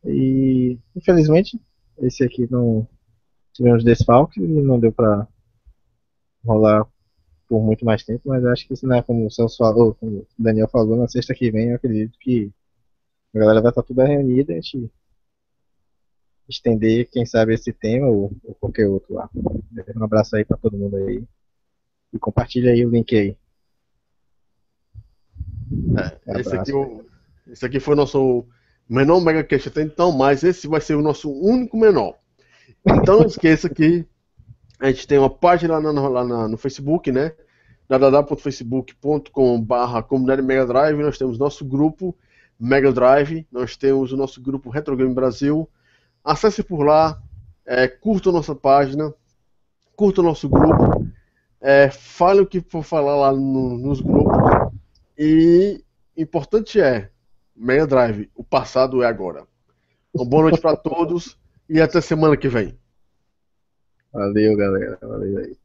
E infelizmente esse aqui não tivemos desfalques e não deu para rolar por muito mais tempo, mas acho que isso não é como o Celso falou, como o Daniel falou, na sexta que vem eu acredito que a galera vai estar toda reunida e a gente estender, quem sabe, esse tema ou, ou qualquer outro lá. Um abraço aí para todo mundo aí. E compartilha aí o link aí. É, esse, aqui, esse aqui foi o nosso menor Mega Cash até então, mas esse vai ser o nosso único menor. Então não esqueça que a gente tem uma página lá, no, lá no Facebook, né? www.facebook.com.br comunidade Mega Drive. Nós temos nosso grupo Mega Drive, nós temos o nosso grupo Retro Game Brasil, Acesse por lá, é, curta a nossa página, curta o nosso grupo, é, fale o que for falar lá no, nos grupos. E importante é, Mega Drive, o passado é agora. Uma boa noite para todos e até semana que vem. Valeu, galera. Valeu aí.